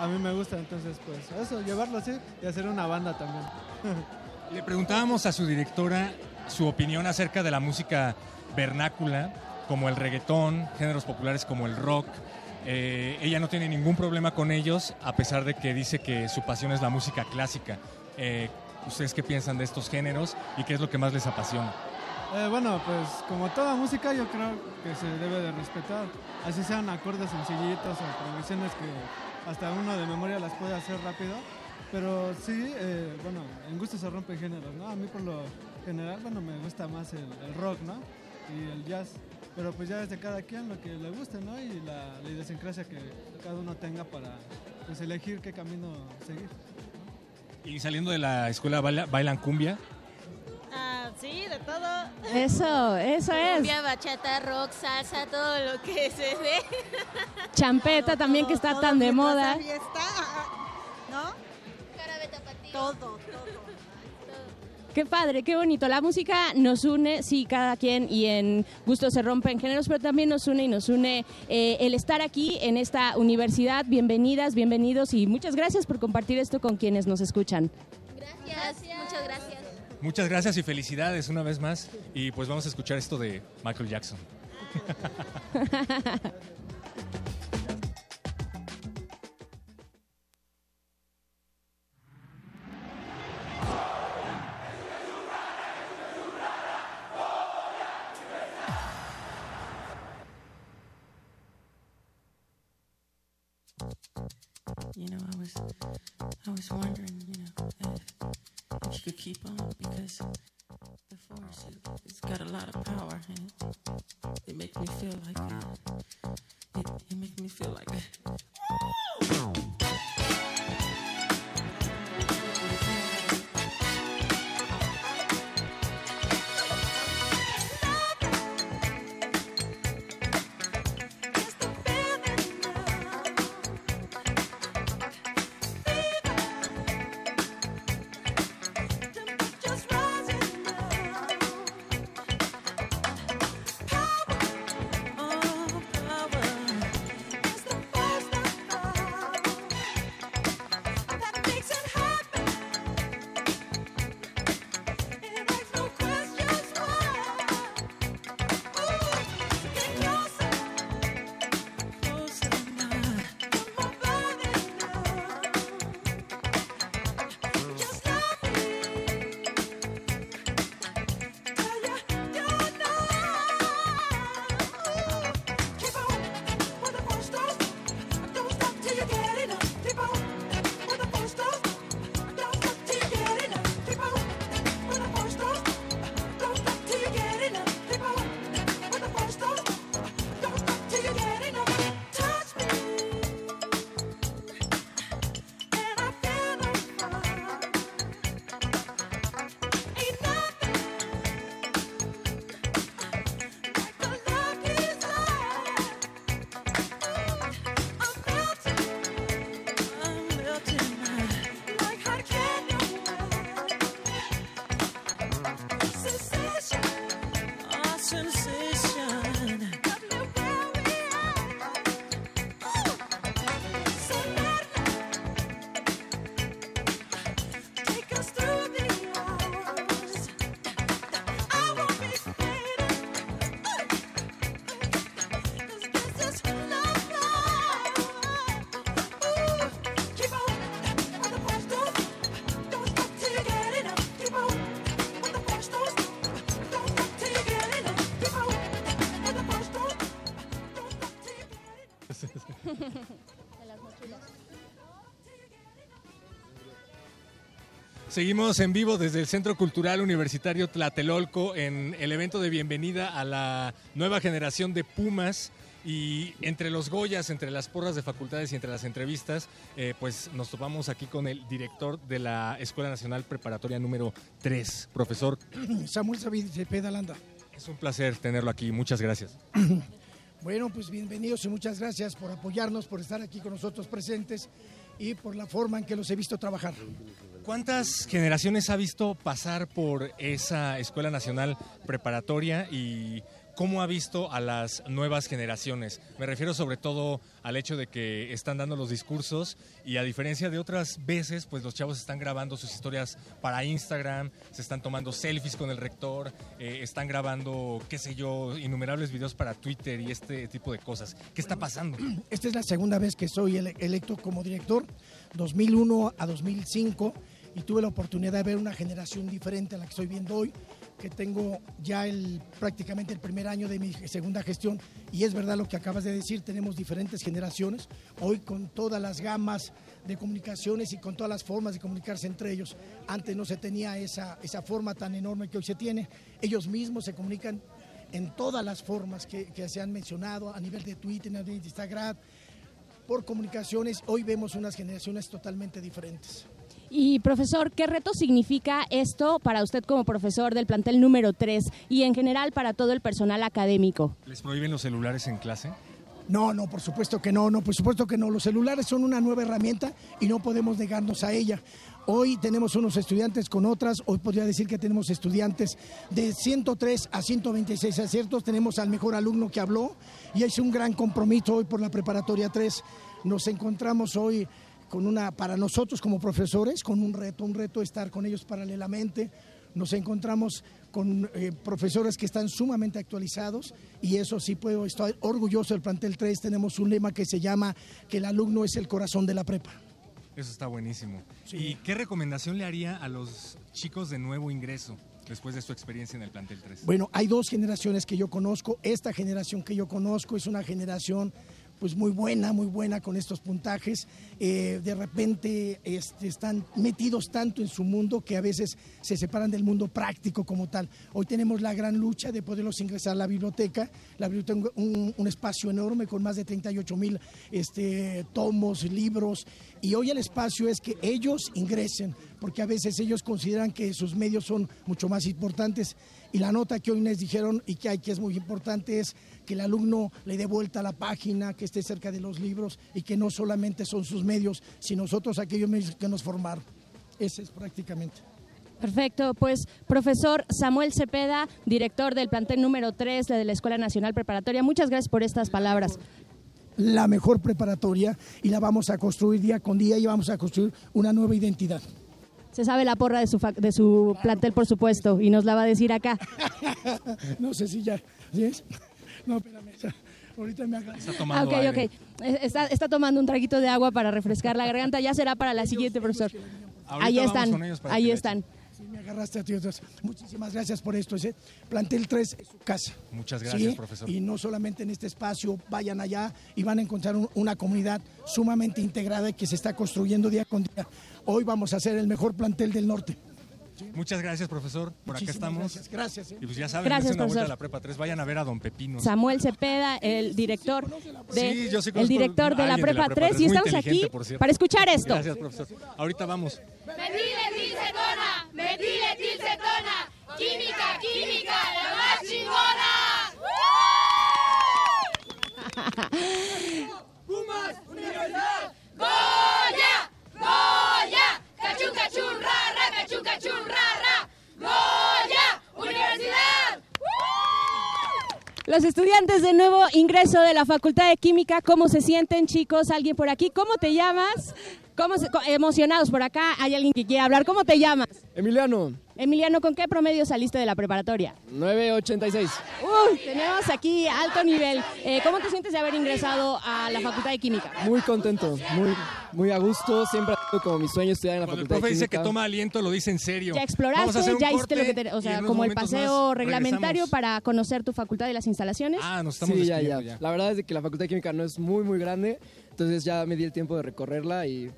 a mí me gusta. Entonces, pues eso, llevarlo así y hacer una banda también. *laughs* Le preguntábamos a su directora su opinión acerca de la música vernácula, como el reggaetón, géneros populares como el rock. Eh, ella no tiene ningún problema con ellos, a pesar de que dice que su pasión es la música clásica. Eh, ¿Ustedes qué piensan de estos géneros y qué es lo que más les apasiona? Eh, bueno, pues como toda música yo creo que se debe de respetar, así sean acordes sencillitos o progresiones que hasta uno de memoria las puede hacer rápido, pero sí, eh, bueno, en gusto se rompen géneros, ¿no? A mí por lo general, bueno, me gusta más el, rock, ¿no? Y el jazz, pero pues ya es de cada quien lo que le guste, ¿no? Y la, la idiosincrasia que cada uno tenga para pues, elegir qué camino seguir. Y saliendo de la escuela, baila- ¿bailan cumbia? Ah, sí, de todo. Eso, eso es. Cumbia, bachata, rock, salsa, todo lo que se dé. Champeta también que está tan de moda. ¿No? Todo, todo. Qué padre, qué bonito. La música nos une, sí, cada quien y en gusto se rompen géneros, pero también nos une y nos une eh, el estar aquí en esta universidad. Bienvenidas, bienvenidos y muchas gracias por compartir esto con quienes nos escuchan. Gracias, muchas gracias. Muchas gracias y felicidades una vez más. Y pues vamos a escuchar esto de Michael Jackson. *laughs* Seguimos en vivo desde el Centro Cultural Universitario Tlatelolco en el evento de bienvenida a la nueva generación de Pumas. Y entre los Goyas, entre las porras de facultades y entre las entrevistas, eh, pues nos topamos aquí con el director de la Escuela Nacional Preparatoria número 3, profesor. *clears throat* Samuel Savid Cepeda Landa. Es un placer tenerlo aquí, muchas gracias. *clears throat* Bueno, pues bienvenidos y muchas gracias por apoyarnos, por estar aquí con nosotros presentes y por la forma en que los he visto trabajar. ¿Cuántas generaciones ha visto pasar por esa Escuela Nacional Preparatoria y cómo ha visto a las nuevas generaciones? Me refiero sobre todo al hecho de que están dando los discursos y a diferencia de otras veces, pues los chavos están grabando sus historias para Instagram, se están tomando selfies con el rector, eh, están grabando, qué sé yo, innumerables videos para Twitter y este tipo de cosas. ¿Qué está pasando? *clears throat* Esta es la segunda vez que soy ele- electo como director, 2001 a 2005, y tuve la oportunidad de ver una generación diferente a la que estoy viendo hoy, que tengo ya el, prácticamente el primer año de mi segunda gestión, y es verdad lo que acabas de decir, tenemos diferentes generaciones, hoy con todas las gamas de comunicaciones y con todas las formas de comunicarse entre ellos. Antes no se tenía esa, esa forma tan enorme que hoy se tiene, ellos mismos se comunican en todas las formas que, que se han mencionado, a nivel de Twitter, a nivel de Instagram, por comunicaciones, hoy vemos unas generaciones totalmente diferentes. Y profesor, ¿qué reto significa esto para usted como profesor del plantel número 3 y en general para todo el personal académico? ¿Les prohíben los celulares en clase? No, no, por supuesto que no, no, por supuesto que no. Los celulares son una nueva herramienta y no podemos negarnos a ella. Hoy tenemos unos estudiantes con otras, hoy podría decir que tenemos estudiantes de 103 a 126 aciertos, tenemos al mejor alumno que habló y es un gran compromiso hoy por la preparatoria 3. Nos encontramos hoy con una, para nosotros como profesores, con un reto, un reto estar con ellos paralelamente. Nos encontramos con eh, profesores que están sumamente actualizados y eso sí puedo, estoy orgulloso del plantel 3. Tenemos un lema que se llama que el alumno es el corazón de la prepa. Eso está buenísimo. ¿Y qué recomendación le haría a los chicos de nuevo ingreso después de su experiencia en el plantel 3? Bueno, hay dos generaciones que yo conozco. Esta generación que yo conozco es una generación pues muy buena, muy buena con estos puntajes. Eh, de repente este, están metidos tanto en su mundo que a veces se separan del mundo práctico como tal. Hoy tenemos la gran lucha de poderlos ingresar a la biblioteca. La biblioteca un, un espacio enorme con más de 38 mil este, tomos, libros. Y hoy el espacio es que ellos ingresen, porque a veces ellos consideran que sus medios son mucho más importantes. Y la nota que hoy les dijeron y que hay que es muy importante es que el alumno le dé vuelta a la página, que esté cerca de los libros y que no solamente son sus medios, sino nosotros aquellos medios que nos formaron. Ese es prácticamente. Perfecto, pues profesor Samuel Cepeda, director del plantel número 3 de la Escuela Nacional Preparatoria, muchas gracias por estas palabras. La mejor preparatoria y la vamos a construir día con día y vamos a construir una nueva identidad. Se sabe la porra de su, de su plantel, por supuesto, y nos la va a decir acá. *laughs* no sé si ya. ¿sí es? No, espérame. Ahorita me haga. Está tomando ah, ok, ok. Está, está, tomando un traguito de agua para refrescar la garganta. Ya será para la siguiente, profesor. Ahí están. Ahí están. Sí, me agarraste a ti. Muchísimas gracias por esto. Plantel 3 es su casa. Muchas gracias, profesor. Y no solamente en este espacio, vayan allá y van a encontrar un, una comunidad sumamente integrada y que se está construyendo día con día. Hoy vamos a ser el mejor plantel del norte. Muchas gracias, profesor. Por acá estamos. Gracias, gracias. ¿eh? Y pues ya saben, gracias, una vuelta a la prepa 3. Vayan a ver a don Pepino. Samuel Cepeda, el director de, el director de la, prepa 3. Y estamos aquí para escuchar esto. Gracias, profesor. Ahorita vamos. Metilcetilcetona, metilcetilcetona, química, química, la más chingona. *laughs* Pumas, Universidad, Goya, Goya, cachun, cachun, rara, Goya, Universidad. Los estudiantes de nuevo ingreso de la Facultad de Química, ¿cómo se sienten chicos? ¿Alguien por aquí? ¿Cómo te llamas? ¿Cómo se, emocionados por acá? ¿Hay alguien que quiera hablar? ¿Cómo te llamas? Emiliano. Emiliano, ¿con qué promedio saliste de la preparatoria? 986. Uy, tenemos aquí alto nivel. Eh, ¿Cómo te sientes de haber ingresado a la Facultad de Química? Muy contento, muy, muy a gusto. Siempre ha sido como mi sueño estudiar en la Cuando Facultad el profe de dice Química. que toma aliento, lo dice en serio. Ya exploraste, ya hiciste lo que te, o sea, como el paseo reglamentario para conocer tu facultad y las instalaciones. Ah, nos estamos Sí, ya, ya, ya. La verdad es de que la Facultad de Química no es muy, muy grande. Entonces ya me di el tiempo de recorrerla y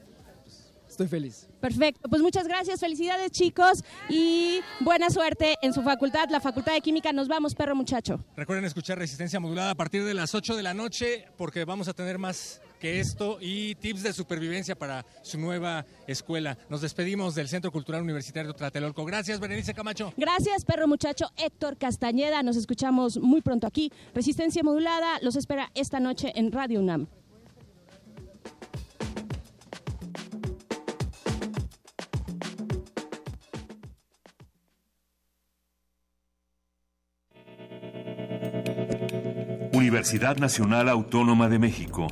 pues, estoy feliz. Perfecto, pues muchas gracias, felicidades chicos y buena suerte en su facultad, la Facultad de Química. Nos vamos, perro muchacho. Recuerden escuchar Resistencia Modulada a partir de las 8 de la noche porque vamos a tener más que esto y tips de supervivencia para su nueva escuela. Nos despedimos del Centro Cultural Universitario Tlatelolco. Gracias, Berenice Camacho. Gracias, perro muchacho Héctor Castañeda. Nos escuchamos muy pronto aquí. Resistencia modulada los espera esta noche en Radio UNAM. Universidad Nacional Autónoma de México.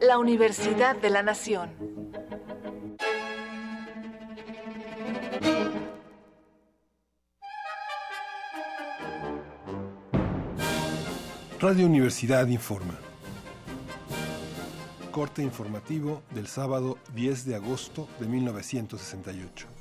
La Universidad de la Nación. Radio Universidad informa. Corte informativo del sábado 10 de agosto de 1968.